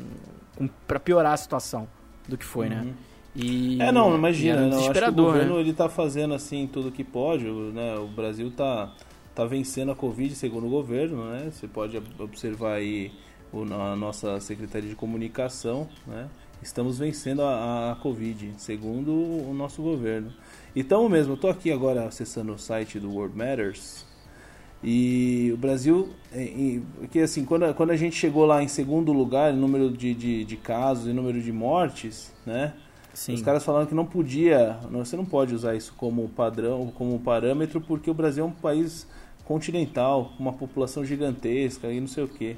com para piorar a situação do que foi, né? uhum. né? E, é, não, imagina, não, acho que o governo né? ele tá fazendo assim tudo que pode, né? O Brasil tá, tá vencendo a Covid segundo o governo, né? Você pode observar aí o, a nossa Secretaria de Comunicação, né? Estamos vencendo a, a Covid, segundo o nosso governo. Então mesmo, eu tô aqui agora acessando o site do World Matters, e o Brasil, porque assim, quando, quando a gente chegou lá em segundo lugar, em número de, de, de casos e número de mortes, né? Sim. Os caras falaram que não podia, você não pode usar isso como padrão, como parâmetro, porque o Brasil é um país continental, com uma população gigantesca e não sei o que.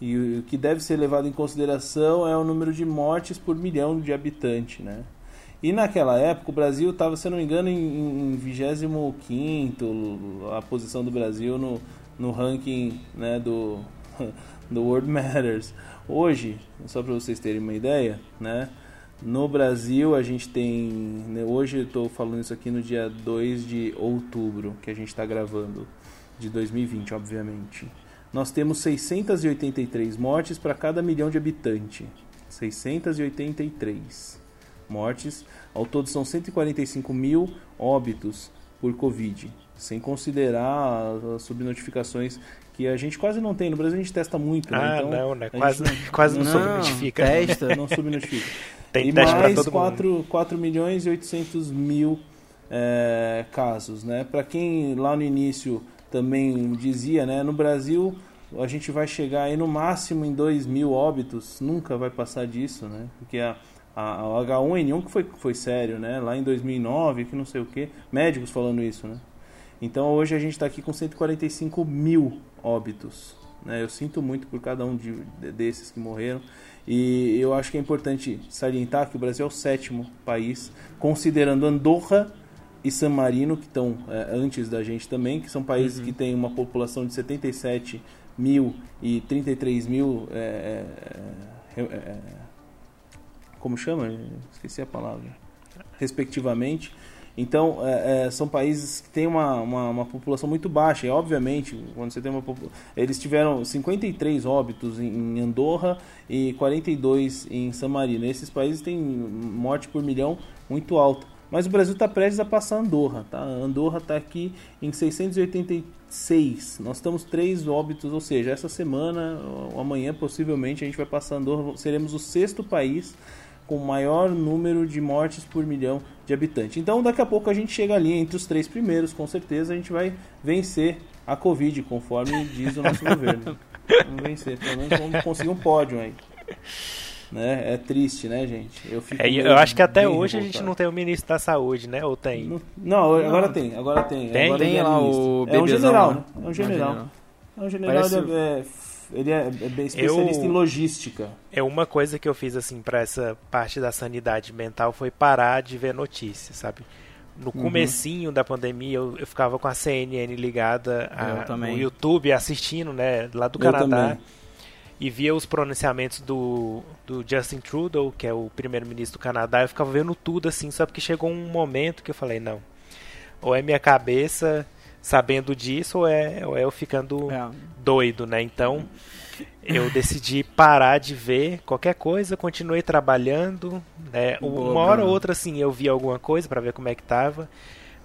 E o que deve ser levado em consideração é o número de mortes por milhão de habitantes, né? E naquela época o Brasil estava, se não me engano, em, em 25 a posição do Brasil no, no ranking né, do, do World Matters. Hoje, só para vocês terem uma ideia, né, no Brasil, a gente tem. Né, hoje eu estou falando isso aqui no dia 2 de outubro, que a gente está gravando, de 2020, obviamente. Nós temos 683 mortes para cada milhão de habitante. 683 mortes. Ao todo, são 145 mil óbitos por Covid, sem considerar as subnotificações que a gente quase não tem. No Brasil a gente testa muito, né? Ah, então, não, né? Quase não, quase não, não subnotifica. Testa, não subnotifica. Tem e mais 4, 4 milhões e 800 mil é, casos, né? Para quem lá no início também dizia, né? No Brasil a gente vai chegar aí no máximo em 2 mil óbitos, nunca vai passar disso, né? Porque a, a, a H1N1 que foi, foi sério, né? Lá em 2009, que não sei o que, médicos falando isso, né? Então hoje a gente está aqui com 145 mil óbitos. Né? Eu sinto muito por cada um de, desses que morreram. E eu acho que é importante salientar que o Brasil é o sétimo país, considerando Andorra e San Marino, que estão é, antes da gente também, que são países uhum. que têm uma população de 77 mil e 33 mil. É, é, é, como chama? Esqueci a palavra. Respectivamente. Então, é, é, são países que têm uma, uma, uma, população muito baixa. E, obviamente, quando você tem uma Eles tiveram 53 óbitos em Andorra e 42 em San Marino. Esses países têm morte por milhão muito alta. Mas o Brasil está prestes a passar Andorra. Tá? Andorra está aqui em 686. Nós estamos três óbitos, ou seja, essa semana, ou amanhã, possivelmente, a gente vai passar Andorra. Seremos o sexto país com maior número de mortes por milhão de habitantes. Então, daqui a pouco a gente chega ali entre os três primeiros, com certeza a gente vai vencer a Covid, conforme diz o nosso governo. Vamos vencer, pelo menos vamos conseguir um pódio aí. Né? É triste, né, gente? Eu, é, eu acho que até hoje revoltado. a gente não tem o ministro da saúde, né? Ou tem? Não, não agora não. tem, agora tem. Tem, agora tem é lá o É um general, né? É um general. É um general, Parece... ele é, é especialista eu, em logística. É uma coisa que eu fiz assim para essa parte da sanidade mental foi parar de ver notícias, sabe? No uhum. comecinho uhum. da pandemia eu, eu, ficava com a CNN ligada a, no YouTube assistindo, né, lá do eu Canadá. Também. E via os pronunciamentos do, do Justin Trudeau, que é o primeiro-ministro do Canadá, eu ficava vendo tudo assim, só porque chegou um momento que eu falei, não, ou é minha cabeça sabendo disso ou é, ou é eu ficando é. doido, né? Então eu decidi parar de ver qualquer coisa, continuei trabalhando, né? Boa, uma hora ou outra assim eu vi alguma coisa para ver como é que tava,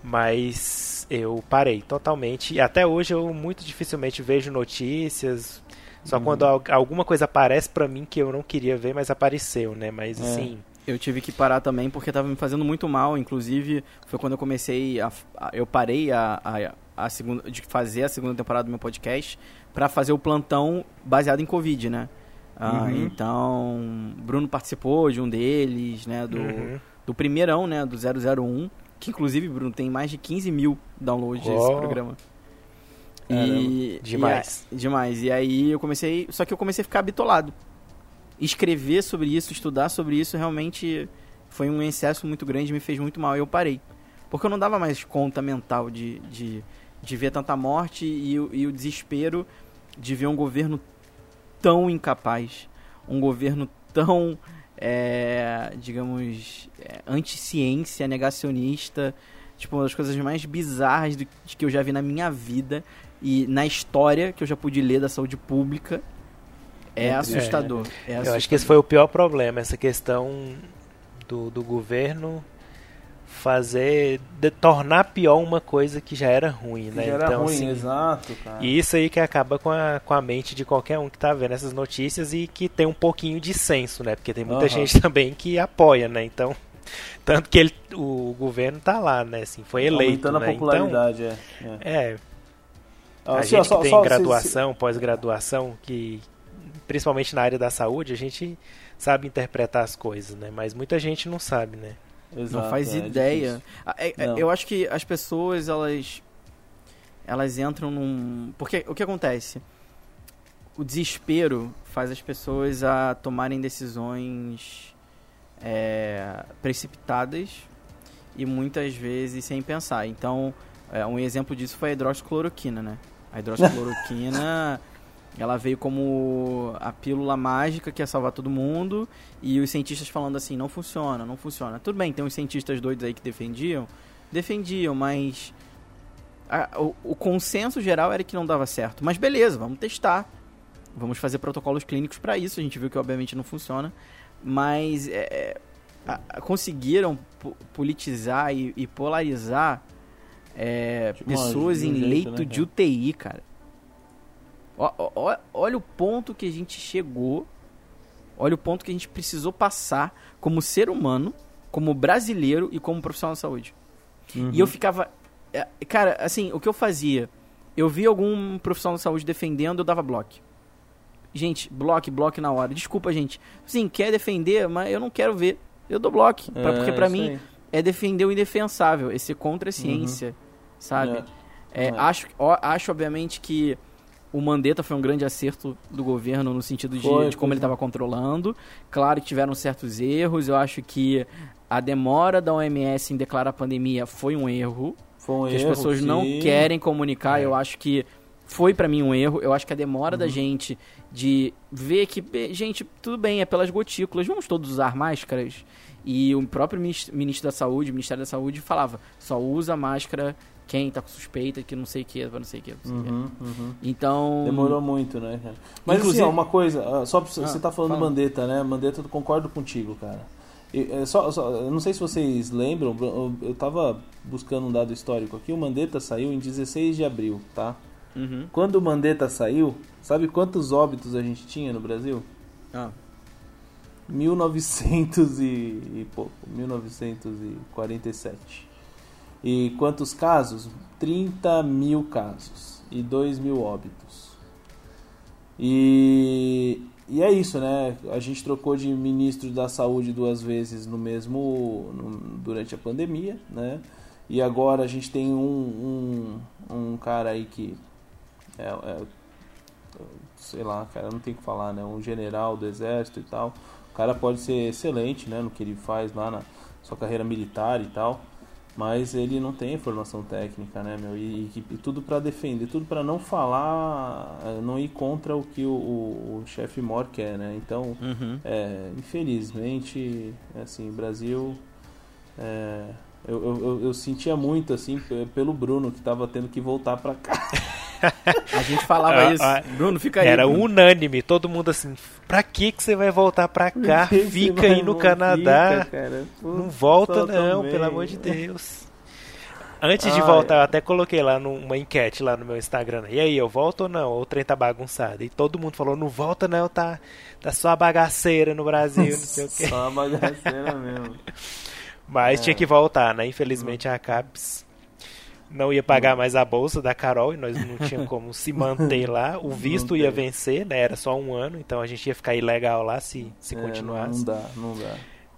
mas eu parei totalmente e até hoje eu muito dificilmente vejo notícias, só uhum. quando alguma coisa aparece para mim que eu não queria ver, mas apareceu, né? Mas é. assim, eu tive que parar também porque estava me fazendo muito mal. Inclusive, foi quando eu comecei a. a eu parei a, a, a, segunda, de fazer a segunda temporada do meu podcast para fazer o plantão baseado em Covid, né? Ah, uhum. Então, Bruno participou de um deles, né? Do, uhum. do primeirão, né? Do 001. Que inclusive, Bruno, tem mais de 15 mil downloads oh. desse programa. E, demais. E, demais. E aí eu comecei. Só que eu comecei a ficar bitolado escrever sobre isso, estudar sobre isso, realmente foi um excesso muito grande, me fez muito mal. E eu parei. Porque eu não dava mais conta mental de, de, de ver tanta morte e, e o desespero de ver um governo tão incapaz, um governo tão, é, digamos, é, anti-ciência, negacionista, tipo, uma das coisas mais bizarras do, de que eu já vi na minha vida e na história que eu já pude ler da saúde pública. É assustador. É, é assustador. Eu acho que esse foi o pior problema, essa questão do, do governo fazer de tornar pior uma coisa que já era ruim, né? Já era então, ruim, assim, exato, cara. E isso aí que acaba com a, com a mente de qualquer um que tá vendo essas notícias e que tem um pouquinho de senso, né? Porque tem muita uhum. gente também que apoia, né? Então, tanto que ele, o governo tá lá, né? Assim, foi eleito, Aumentando né? a popularidade, então, é. é. é a assim, gente ó, que tem só, graduação, se... pós-graduação, que principalmente na área da saúde, a gente sabe interpretar as coisas, né? Mas muita gente não sabe, né? Exato, não faz é, ideia. É, é, eu acho que as pessoas, elas elas entram num... Porque o que acontece? O desespero faz as pessoas a tomarem decisões é, precipitadas e muitas vezes sem pensar. Então, é, um exemplo disso foi a hidroxicloroquina, né? A hidroxicloroquina Ela veio como a pílula mágica que ia salvar todo mundo e os cientistas falando assim, não funciona, não funciona. Tudo bem, tem uns cientistas doidos aí que defendiam, defendiam, mas a, o, o, consenso geral era que não dava certo. Mas beleza, vamos testar, vamos fazer protocolos clínicos para isso. A gente viu que obviamente não funciona, mas é, é a, conseguiram politizar e, e polarizar é, pessoas em jeito, leito né, de UTI, cara olha o ponto que a gente chegou. Olha o ponto que a gente precisou passar como ser humano, como brasileiro e como profissional de saúde. Uhum. E eu ficava. É, cara, assim, o que eu fazia? Eu vi algum profissional de saúde defendendo, eu dava bloco. Gente, bloco, bloco na hora. Desculpa, gente. Sim, quer defender, mas eu não quero ver. Eu dou bloco. É, porque para mim aí. é defender o indefensável, esse contra a ciência, uhum. sabe? É. É, acho, ó, acho, obviamente, que o Mandetta foi um grande acerto do governo no sentido de, foi, de como ele estava controlando. Claro que tiveram certos erros. Eu acho que a demora da OMS em declarar a pandemia foi um erro. Foi um que erro, as pessoas sim. não querem comunicar. É. Eu acho que foi para mim um erro. Eu acho que a demora uhum. da gente de ver que, gente, tudo bem, é pelas gotículas. Vamos todos usar máscaras. E o próprio ministro da Saúde, o Ministério da Saúde, falava: só usa máscara quem tá com suspeita, que não sei o que, não sei o que. Uhum, uhum. Então. Demorou muito, né, cara? Mas Inclusive... assim, ó, uma coisa, ah, só pra, ah, você tá falando fala. Mandetta, né? Mandetta, eu concordo contigo, cara. Eu, é, só, só, eu não sei se vocês lembram, eu, eu tava buscando um dado histórico aqui, o Mandetta saiu em 16 de abril, tá? Uhum. Quando o Mandetta saiu, sabe quantos óbitos a gente tinha no Brasil? Ah. 1900 e, e pouco, 1947. E quantos casos? 30 mil casos e 2 mil óbitos. E, e é isso, né? A gente trocou de ministro da saúde duas vezes no mesmo no, durante a pandemia, né? E agora a gente tem um, um, um cara aí que é, é, sei lá, cara, não tem que falar, né? Um general do exército e tal. O cara pode ser excelente, né? No que ele faz lá na sua carreira militar e tal mas ele não tem formação técnica, né, meu? E, e, e tudo para defender, tudo para não falar, eh, não ir contra o que o, o, o chefe Mor quer, né? Então, uhum. é, infelizmente, assim, o Brasil é, Eu, eu, eu, sentia muito, assim, pelo Bruno, que tava tendo que voltar pra cá. A gente falava ah, isso. Ah, Bruno, fica aí. Era Bruno. unânime, todo mundo assim, pra que que você vai voltar pra cá? Fica aí no Canadá. Fica, não volta não, também. pelo amor de Deus. Antes de voltar, eu até coloquei lá numa enquete lá no meu Instagram. E aí, eu volto ou não? Ou o trem tá bagunçado? E todo mundo falou, não volta não, tá, tá só bagaceira no Brasil, não sei o quê. Só a bagaceira mesmo. Mas é. tinha que voltar, né? Infelizmente a CAPES não ia pagar mais a bolsa da Carol e nós não tinha como se manter lá. O visto ia vencer, né? Era só um ano, então a gente ia ficar ilegal lá se, se é, continuasse. Não dá, não dá.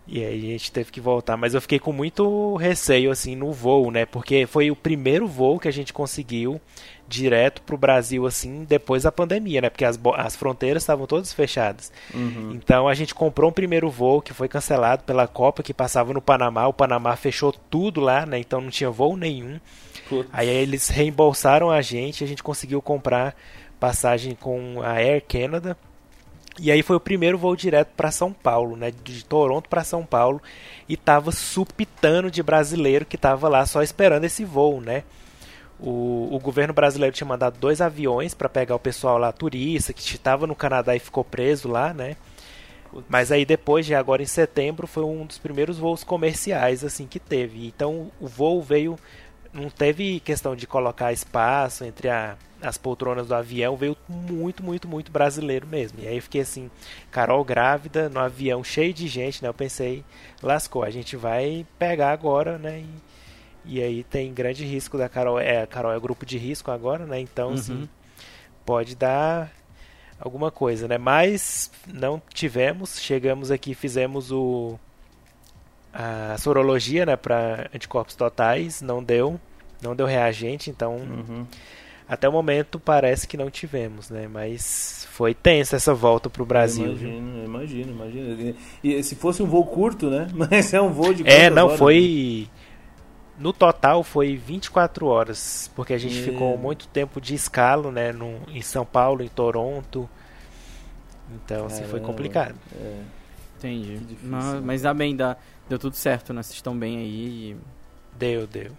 E aí a gente teve que voltar, mas eu fiquei com muito receio assim no voo, né? Porque foi o primeiro voo que a gente conseguiu direto pro Brasil assim depois da pandemia, né? Porque as, as fronteiras estavam todas fechadas. Uhum. Então a gente comprou um primeiro voo que foi cancelado pela Copa que passava no Panamá. O Panamá fechou tudo lá, né? Então não tinha voo nenhum. Putz. Aí eles reembolsaram a gente, a gente conseguiu comprar passagem com a Air Canada e aí foi o primeiro voo direto para São Paulo, né? De Toronto para São Paulo. E tava supitando de brasileiro que tava lá só esperando esse voo, né? O, o governo brasileiro tinha mandado dois aviões para pegar o pessoal lá, turista, que estava no Canadá e ficou preso lá, né? Mas aí depois de agora em setembro foi um dos primeiros voos comerciais assim que teve. Então o voo veio não teve questão de colocar espaço entre a, as poltronas do avião, veio muito, muito, muito brasileiro mesmo. E aí eu fiquei assim, Carol grávida, no avião cheio de gente, né? Eu pensei, lascou, a gente vai pegar agora, né? E, e aí tem grande risco da Carol, é, a Carol é grupo de risco agora, né? Então, assim, uhum. assim, pode dar alguma coisa, né? Mas não tivemos, chegamos aqui, fizemos o a sorologia, né, para anticorpos totais, não deu, não deu reagente, então uhum. até o momento parece que não tivemos, né, mas foi tensa essa volta para o Brasil. Imagino, imagino, imagino. E, se fosse um voo curto, né, mas é um voo de É, não, horas, foi no total foi 24 horas, porque a gente ficou muito tempo de escalo, né, no, em São Paulo, em Toronto. Então, Caramba, assim, foi complicado. É. Entendi. Difícil, mas, né? mas dá bem, dá, deu tudo certo, né? Vocês estão bem aí. E... Deu, deu.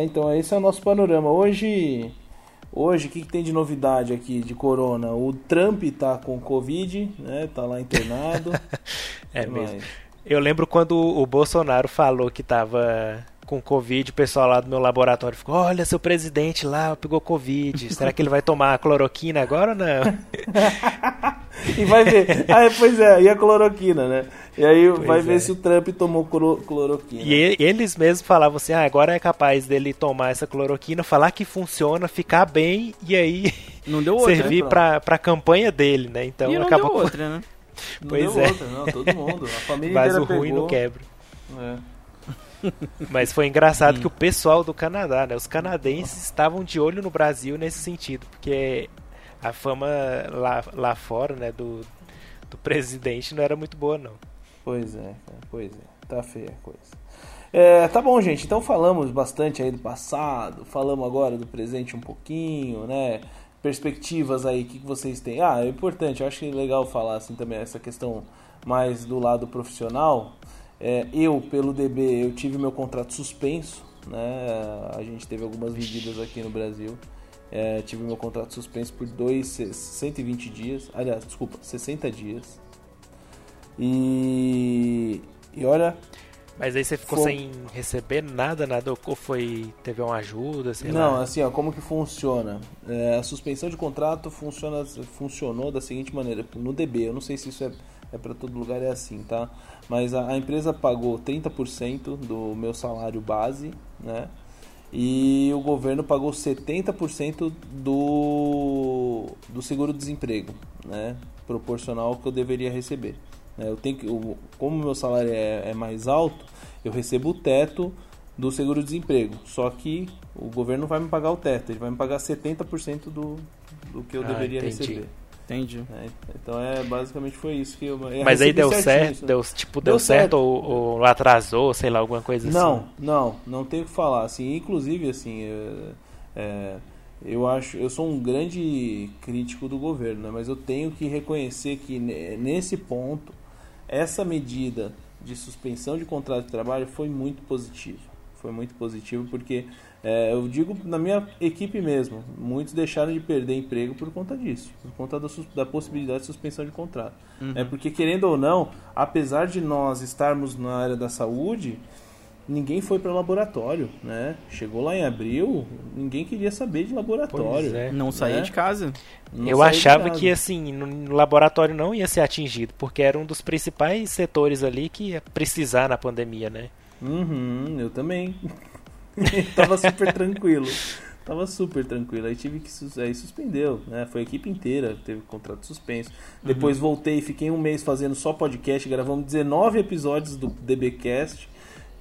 É, então esse é o nosso panorama. Hoje, hoje o que, que, tem de novidade aqui de corona? O Trump tá com Covid, né? Tá lá internado. é mesmo. Mais? Eu lembro quando o Bolsonaro falou que tava com Covid, o pessoal lá do meu laboratório ficou: Olha, seu presidente lá pegou Covid. Será que ele vai tomar a cloroquina agora ou não? e vai ver. Ah, pois é, e a cloroquina, né? E aí pois vai é. ver se o Trump tomou cloroquina. E eles mesmos falavam assim: ah, agora é capaz dele tomar essa cloroquina, falar que funciona, ficar bem e aí não deu outra, servir né, pra, pra campanha dele, né? Então e não acabou. Deu outra, né? Pois não é. Outra, não, todo mundo. A família Mas o ruim pegou. não quebra. É. Mas foi engraçado hum. que o pessoal do Canadá, né, os canadenses estavam de olho no Brasil nesse sentido, porque a fama lá, lá fora, né, do, do presidente não era muito boa, não. Pois é, pois é. Tá feia a coisa. É, tá bom, gente. Então falamos bastante aí do passado, falamos agora do presente um pouquinho, né? Perspectivas aí, o que, que vocês têm? Ah, é importante, eu acho legal falar assim também essa questão mais do lado profissional. É, eu, pelo DB, eu tive meu contrato suspenso, né? A gente teve algumas medidas aqui no Brasil. É, tive meu contrato suspenso por dois, 120 dias. Aliás, desculpa, 60 dias. E, e olha. Mas aí você ficou foi... sem receber nada, nada? Ou foi. teve uma ajuda? Não, lá? assim, ó, como que funciona? É, a suspensão de contrato funciona, funcionou da seguinte maneira: no DB, eu não sei se isso é, é para todo lugar, é assim, tá? Mas a, a empresa pagou 30% do meu salário base, né? E o governo pagou 70% do, do seguro-desemprego, né? Proporcional ao que eu deveria receber. Né? Eu tenho que, eu, como o meu salário é, é mais alto, eu recebo o teto do seguro-desemprego. Só que o governo não vai me pagar o teto, ele vai me pagar 70% do, do que eu Ah, deveria entendi. receber. Entendi. né? Então é basicamente foi isso que eu. eu Mas aí deu certo, isso, né? deu, tipo, deu, Deu certo, certo. Ou, ou atrasou, sei lá, alguma coisa Não, assim. não, não tem o que falar. Assim, inclusive, assim, é, é, eu acho, eu sou um grande crítico do governo, né? mas eu tenho que reconhecer que ne- nesse ponto essa medida de suspensão de contrato de trabalho foi muito positiva. Foi muito positivo porque é, eu digo na minha equipe mesmo, muitos deixaram de perder emprego por conta disso, por conta da, da possibilidade de suspensão de contrato. É porque querendo ou não, apesar de nós estarmos na área da saúde, ninguém foi para laboratório, né? Chegou lá em abril, ninguém queria saber de laboratório. É. Não saía Né? de casa. Não Eu achava casa. que assim, no- no laboratório não ia ser atingido, porque era um dos principais setores ali que ia precisar na pandemia, né? Uhum, eu também. Tava super tranquilo. Tava super tranquilo. Aí tive que sus- aí suspendeu, né? Foi a equipe inteira, teve contrato suspenso. Depois voltei, fiquei um mês fazendo só podcast, gravamos 19 episódios do DBcast.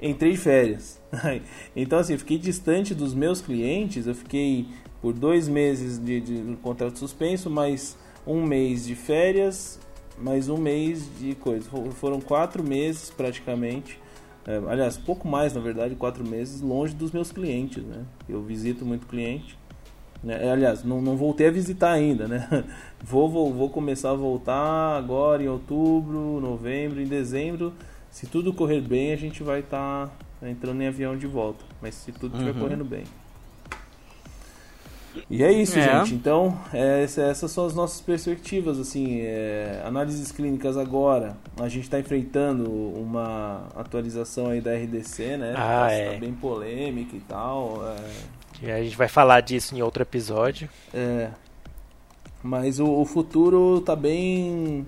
Entrei de férias. Então assim, fiquei distante dos meus clientes. Eu fiquei por dois meses de, de contrato suspenso, mais um mês de férias, mais um mês de coisa. Fo- Foram quatro meses praticamente. É, aliás, pouco mais, na verdade, quatro meses longe dos meus clientes, né? Eu visito muito cliente. né? É, Aliás, não, não voltei a visitar ainda, né? Vou, vou, vou começar a voltar agora em outubro, novembro, em dezembro. Se tudo correr bem, a gente vai estar entrando em avião de volta. Mas se tudo estiver Uhum. correndo bem. E é isso, É. gente. Então, é, essa- essas são as nossas perspectivas. Assim, é, análises clínicas agora. A gente está enfrentando uma atualização aí da RDC, né? Ah, tá, é. tá bem polêmica e tal. é, E a gente vai falar disso em outro episódio. é, mas o, o futuro tá bem.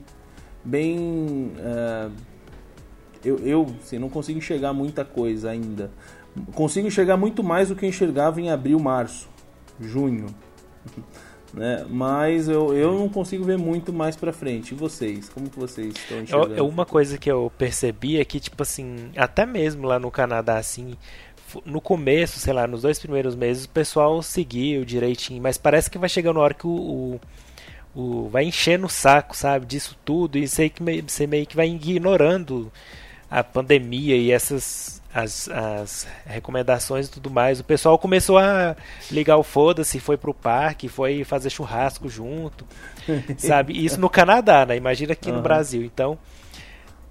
Bem. é, eu, eu assim, não consigo enxergar muita coisa ainda. Consigo enxergar muito mais do que eu enxergava em abril, março, junho. Né? Mas eu, eu não consigo ver muito mais pra frente. E vocês? Como que vocês estão enxergando? eu- uma coisa que eu percebi é que, tipo assim, até mesmo lá no Canadá, assim, no começo, sei lá, nos dois primeiros meses, o pessoal seguiu direitinho, mas parece que vai chegando a hora que o, o, o- vai enchendo o saco, sabe, disso tudo, e sei que meio- você meio que vai ignorando a pandemia e essas as, as recomendações e tudo mais. O pessoal começou a ligar o foda-se, foi pro parque, foi fazer churrasco junto, sabe? Isso no Canadá, né? Imagina aqui no Aham. Brasil. Então,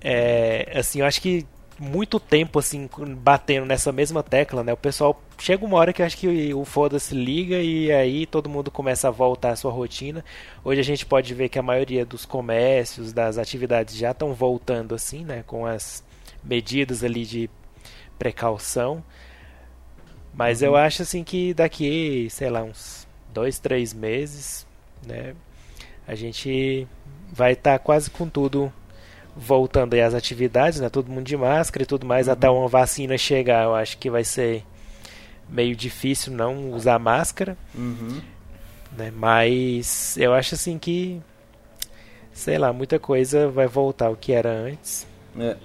é, assim, eu acho que muito tempo assim batendo nessa mesma tecla, né? O pessoal chega uma hora que eu acho que o foda-se liga e aí todo mundo começa a voltar à sua rotina. Hoje a gente pode ver que a maioria dos comércios, das atividades já estão voltando assim, né, com as medidas ali de precaução. Mas eu acho assim que daqui, sei lá, uns dois, três meses, né, a gente vai estar quase com tudo voltando aí às atividades, né? Todo mundo de máscara e tudo mais, até uma vacina chegar, eu acho que vai ser meio difícil não usar máscara, Uhum. né? Mas eu acho assim que sei lá, muita coisa vai voltar ao que era antes. É,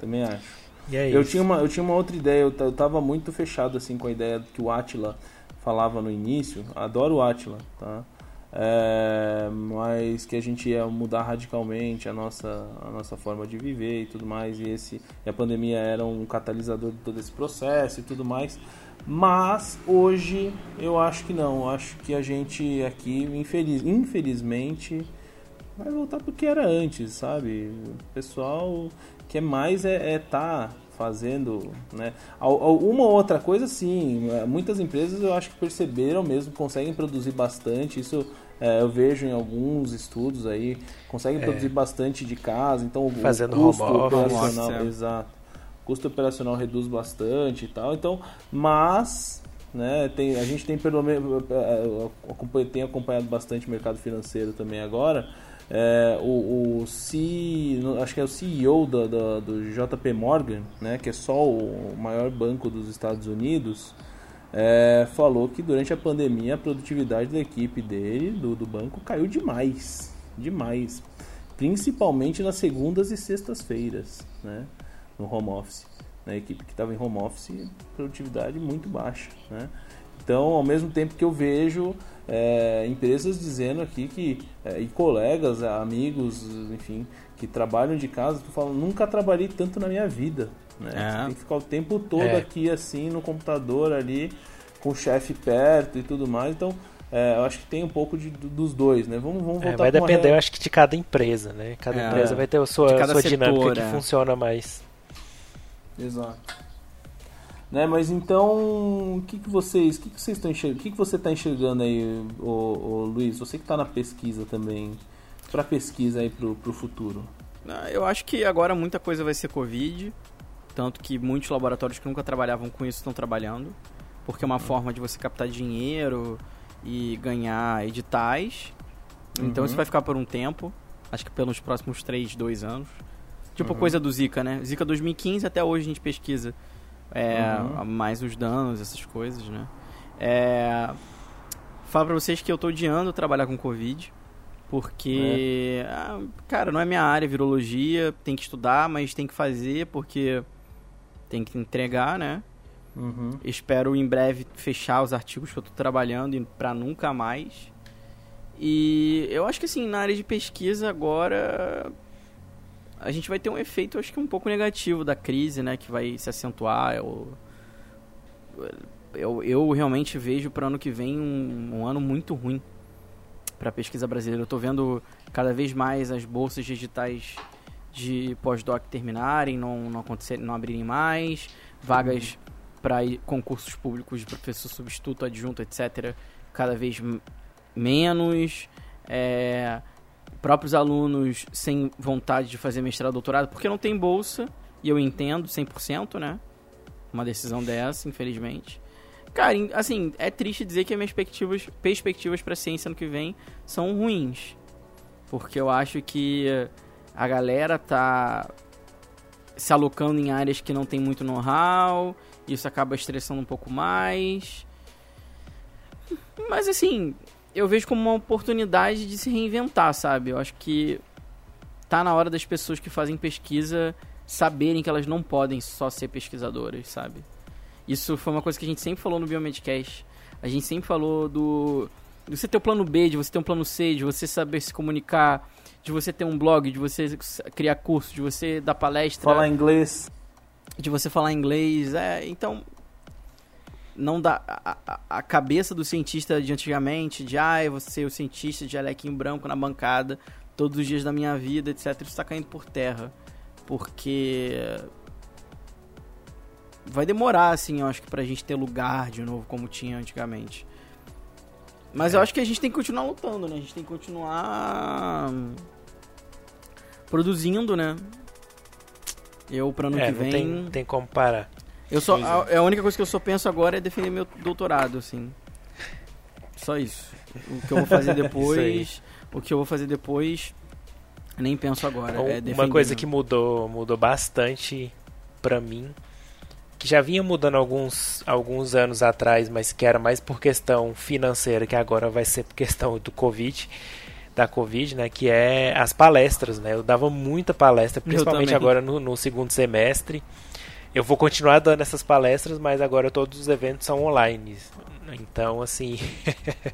também acho. É Eu tinha, uma, eu tinha uma outra ideia, eu, eu tava muito fechado assim com a ideia que o Atila falava no início. Adoro o Atila, tá? É, mas que a gente ia mudar radicalmente a nossa, a nossa forma de viver e tudo mais. E, esse, e a pandemia era um catalisador de todo esse processo e tudo mais. Mas hoje eu acho que não. Eu acho que a gente aqui, infeliz, infelizmente, vai voltar pro que era antes, sabe? O pessoal quer mais é estar fazendo, né? Uma ou outra coisa, sim. Muitas empresas eu acho que perceberam mesmo, conseguem produzir bastante. Isso é, eu vejo em alguns estudos aí, conseguem É. produzir bastante de casa. Então o Fazendo custo home office. operacional, é. exato. O custo operacional reduz bastante e tal. Então, mas né, tem, a gente tem pelo menos eh, acompanha- tem acompanhado bastante o mercado financeiro também agora. É, o, o C, acho que é o CEO do JP Morgan, né, que é só o maior banco dos Estados Unidos, é, falou que durante a pandemia a produtividade da equipe dele, do, do banco, caiu demais. Demais. Principalmente nas segundas e sextas-feiras, né, no home office. Na equipe que estava em home office, produtividade muito baixa. Né? Então, ao mesmo tempo que eu vejo é, empresas dizendo aqui que é, e colegas, amigos, enfim, que trabalham de casa, tu fala, nunca trabalhei tanto na minha vida. Né? É. Você tem que ficar o tempo todo é. aqui assim no computador ali, com o chefe perto e tudo mais. Então, é, eu acho que tem um pouco de, dos dois, né? Vamos, vamos é, voltar Vai depender, eu acho que de cada empresa, né? Cada é. empresa vai ter a sua, sua setor, dinâmica que funciona mais. Exato. Né, mas então, o que, que vocês, o que, que vocês estão enxergando? O que, que você está enxergando aí, o, o Luiz? Você que está na pesquisa também, para pesquisa aí para o futuro? Ah, eu acho que agora muita coisa vai ser Covid, tanto que muitos laboratórios que nunca trabalhavam com isso estão trabalhando, porque é uma uhum. forma de você captar dinheiro e ganhar editais. Então uhum. isso vai ficar por um tempo, acho que pelos próximos 3, 2 anos. Tipo uhum. coisa do Zika, né? Zika 2015 até hoje a gente pesquisa é, uhum. mais os danos, essas coisas, né? É, falo pra vocês que eu tô odiando trabalhar com Covid. Porque, é. ah, cara, não é minha área, virologia, tem que estudar, mas tem que fazer porque tem que entregar, né? Uhum. Espero em breve fechar os artigos que eu tô trabalhando pra nunca mais. E eu acho que assim, na área de pesquisa agora a gente vai ter um efeito, acho que um pouco negativo da crise, né? Que vai se acentuar. Eu, eu, eu realmente vejo para ano que vem um, um ano muito ruim para a pesquisa brasileira. Eu estou vendo cada vez mais as bolsas digitais de pós-doc terminarem, não, não, acontecerem, não abrirem mais, vagas para concursos públicos de professor substituto, adjunto, etc., cada vez menos. É, próprios alunos sem vontade de fazer mestrado doutorado porque não tem bolsa, e eu entendo 100%, né? Uma decisão dessa, infelizmente. Cara, assim, é triste dizer que as minhas perspectivas, perspectivas para ciência no que vem são ruins. Porque eu acho que a galera tá se alocando em áreas que não tem muito know-how, isso acaba estressando um pouco mais. Mas assim, eu vejo como uma oportunidade de se reinventar, sabe? Eu acho que tá na hora das pessoas que fazem pesquisa saberem que elas não podem só ser pesquisadoras, sabe? Isso foi uma coisa que a gente sempre falou no Biomedcast. A gente sempre falou do de você ter o plano B, de você ter um plano C, de você saber se comunicar, de você ter um blog, de você criar curso, de você dar palestra. Falar inglês. De você falar inglês. É, então, não dá a, a, a, cabeça do cientista de antigamente, de ah, eu vou ser o cientista de alequinho branco na bancada todos os dias da minha vida, etc. Isso está caindo por terra. Porque vai demorar, assim, eu acho que pra gente ter lugar de novo como tinha antigamente. Mas é. eu acho que a gente tem que continuar lutando, né? A gente tem que continuar produzindo, né? Eu, pra ano é, que vem... Tem, tem como parar. Eu só, a, é. a, única coisa que eu só penso agora é defender meu doutorado, assim. Só isso. O que eu vou fazer depois. o que eu vou fazer depois. Nem penso agora. É Uma coisa que mudou, mudou bastante pra mim. Que já vinha mudando alguns, alguns anos atrás, mas que era mais por questão financeira, que agora vai ser por questão do Covid da Covid, né? Que é as palestras, né? Eu dava muita palestra, principalmente agora no, no segundo semestre eu vou continuar dando essas palestras, mas agora todos os eventos são online. Então, assim,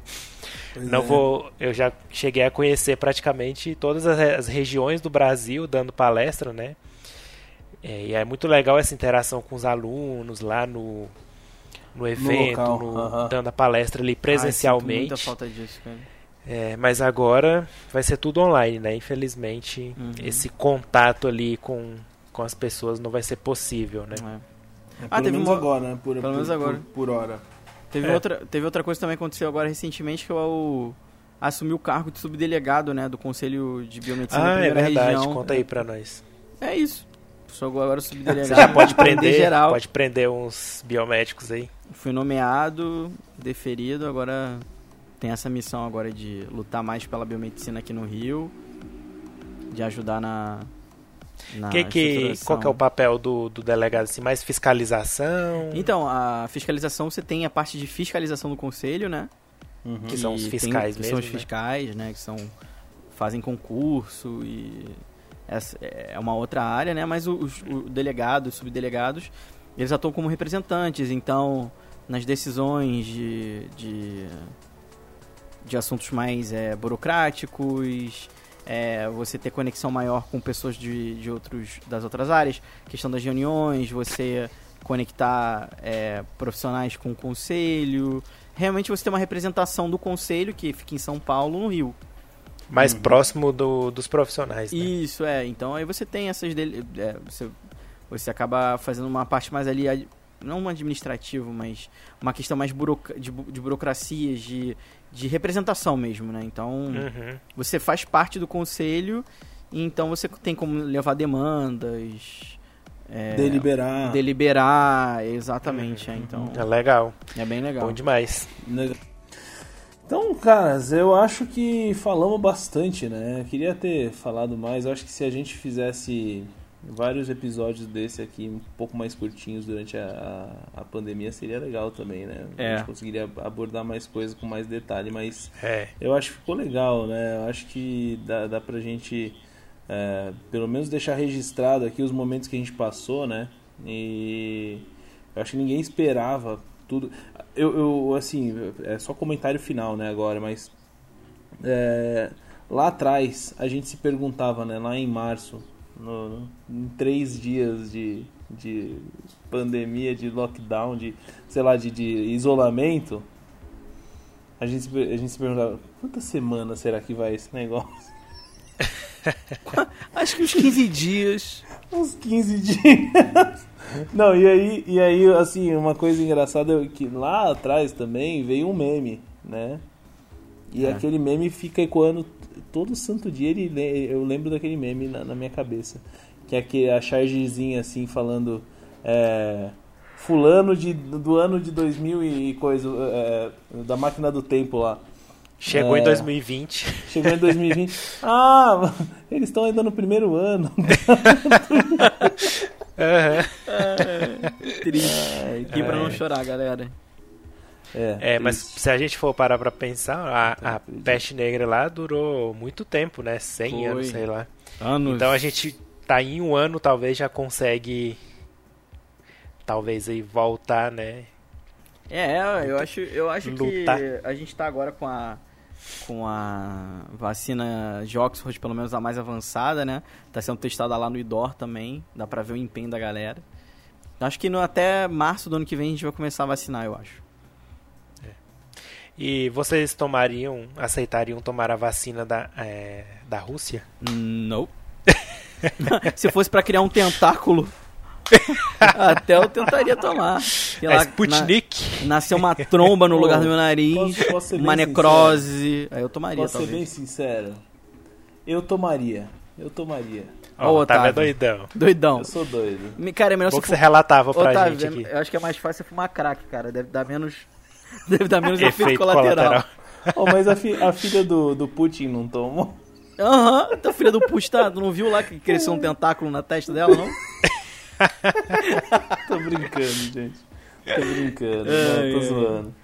não é. vou. Eu já cheguei a conhecer praticamente todas as, regiões do Brasil dando palestra, né? É, e é muito legal essa interação com os alunos lá no, no evento, no no, dando a palestra ali presencialmente. Ai, muita falta disso, cara. É, mas agora vai ser tudo online, né? Infelizmente, uhum. esse contato ali com, com as pessoas não vai ser possível, né? É. É, ah, teve menos uma... agora, né? Por, pelo menos agora. Por, por hora. Teve, é. outra, teve outra coisa que também aconteceu agora recentemente, que é o assumir o cargo de subdelegado, né, do Conselho de Biomedicina ah, da é verdade. Região. Conta aí pra nós. É isso. Sou agora subdelegado. Você já pode prender, geral. pode prender uns biomédicos aí. Fui nomeado, deferido, agora tem essa missão agora de lutar mais pela biomedicina aqui no Rio, de ajudar na que que, qual que é o papel do, do delegado? Assim, mais fiscalização? Então, a fiscalização, você tem a parte de fiscalização do conselho, né? Uhum. Que são os fiscais tem, mesmo, Que são os fiscais, né? né? Que são, fazem concurso e... Essa é uma outra área, né? Mas os, os delegados, subdelegados, eles atuam como representantes. Então, nas decisões de, de, de assuntos mais é, burocráticos, é, você ter conexão maior com pessoas de, de outros, das outras áreas, questão das reuniões, você conectar é, profissionais com o conselho. Realmente você tem uma representação do conselho, que fica em São Paulo, no Rio. Mais uhum. próximo do, dos profissionais. Né? Isso, é. Então aí você tem essas. Dele, é, você, você acaba fazendo uma parte mais ali, não um administrativo, mas uma questão mais buroc de, de burocracias, de, de representação mesmo, né? Então uhum. você faz parte do conselho, e então você tem como levar demandas. É, deliberar. Deliberar, exatamente. É, então, é legal. É bem legal. Bom demais. Então, caras, eu acho que falamos bastante, né? queria ter falado mais. Eu acho que se a gente fizesse vários episódios desse aqui, um pouco mais curtinhos durante a, a, a pandemia, seria legal também, né? É. A gente conseguiria abordar mais coisas com mais detalhe, mas é. eu acho que ficou legal, né? Eu acho que dá, dá pra gente é, pelo menos deixar registrado aqui os momentos que a gente passou, né? E eu acho que ninguém esperava tudo. Eu, eu assim, é só comentário final, né, agora, mas é, lá atrás a gente se perguntava, né, lá em março, no, em três dias de, de pandemia, de lockdown, de, sei lá, de, de isolamento, a gente, a gente se perguntava, quantas semanas será que vai esse negócio? Acho que uns 15 dias. Uns 15 dias. Não, e aí, e aí, assim, uma coisa engraçada é que lá atrás também veio um meme, né? E é. aquele meme fica ecoando todo santo dia, ele, eu lembro daquele meme na, na minha cabeça. Que é que a chargezinha assim falando. É, fulano de, do ano de 2000 e coisa. É, da máquina do tempo lá. Chegou é, em 2020. Chegou em 2020. ah, eles estão ainda no primeiro ano. uhum. triste. Aqui pra não chorar, galera. É, é mas se a gente for parar pra pensar, a, a peste negra lá durou muito tempo, né? 100 Foi. anos, sei lá. Anos. Então a gente tá em um ano, talvez já consegue. Talvez aí voltar, né? É, eu acho, eu acho que a gente tá agora com a com a vacina de Oxford, pelo menos a mais avançada, né? Tá sendo testada lá no IDOR também, dá pra ver o empenho da galera. Acho que no, até março do ano que vem a gente vai começar a vacinar, eu acho. É. E vocês tomariam, aceitariam tomar a vacina da, é, da Rússia? Não. Se fosse para criar um tentáculo Até eu tentaria tomar. Sei lá, Sputnik. Na, nasceu uma tromba no lugar do meu nariz, posso, posso uma necrose. Sincero. Aí eu tomaria, Posso talvez. ser bem sincero? Eu tomaria. Eu tomaria. Ó, oh, Otávio é doidão. Doidão. Eu sou doido. Cara, é melhor Bom que você relatava pra Otávio, gente aqui. Eu acho que é mais fácil fumar crack, cara. Deve dar menos... Deve dar menos efeito, efeito colateral. colateral. oh, mas a, fi, a, filha do, do Putin não tomou? Aham, uhum, a filha do Putin tá, não viu lá que cresceu um tentáculo na testa dela, não? tô brincando, gente. Tô brincando, é, não, tô é. zoando.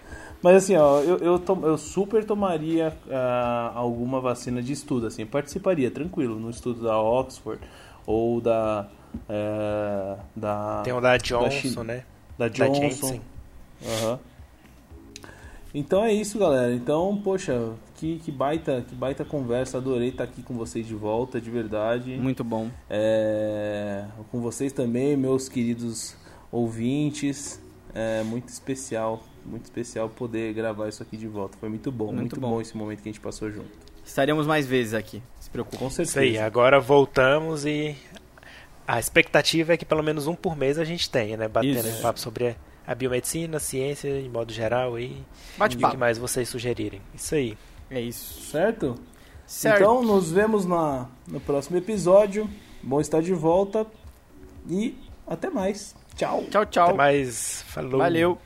Mas assim, ó, eu, eu, to, eu super tomaria uh, alguma vacina de estudo, assim, participaria, tranquilo, no estudo da Oxford ou da. Uh, da Tem o da Johnson, da né? Da Johnson. Da uhum. Então é isso, galera. Então, poxa, que, que, baita, que baita conversa. Adorei estar aqui com vocês de volta, de verdade. Muito bom. É, com vocês também, meus queridos ouvintes. É muito especial, muito especial poder gravar isso aqui de volta. Foi muito bom, muito, muito bom. bom. esse momento que a gente passou junto. Estaremos mais vezes aqui, se preocupe. Com certeza. Isso aí, agora voltamos e a expectativa é que pelo menos um por mês a gente tenha, né? Batendo papo sobre a biomedicina, a ciência, de modo geral e, e o que mais vocês sugerirem. Isso aí. É isso. Certo? Certo. Então, nos vemos na, no próximo episódio. Bom estar de volta. E até mais. Tchau. Tchau, tchau. Até mais. Falou. Valeu.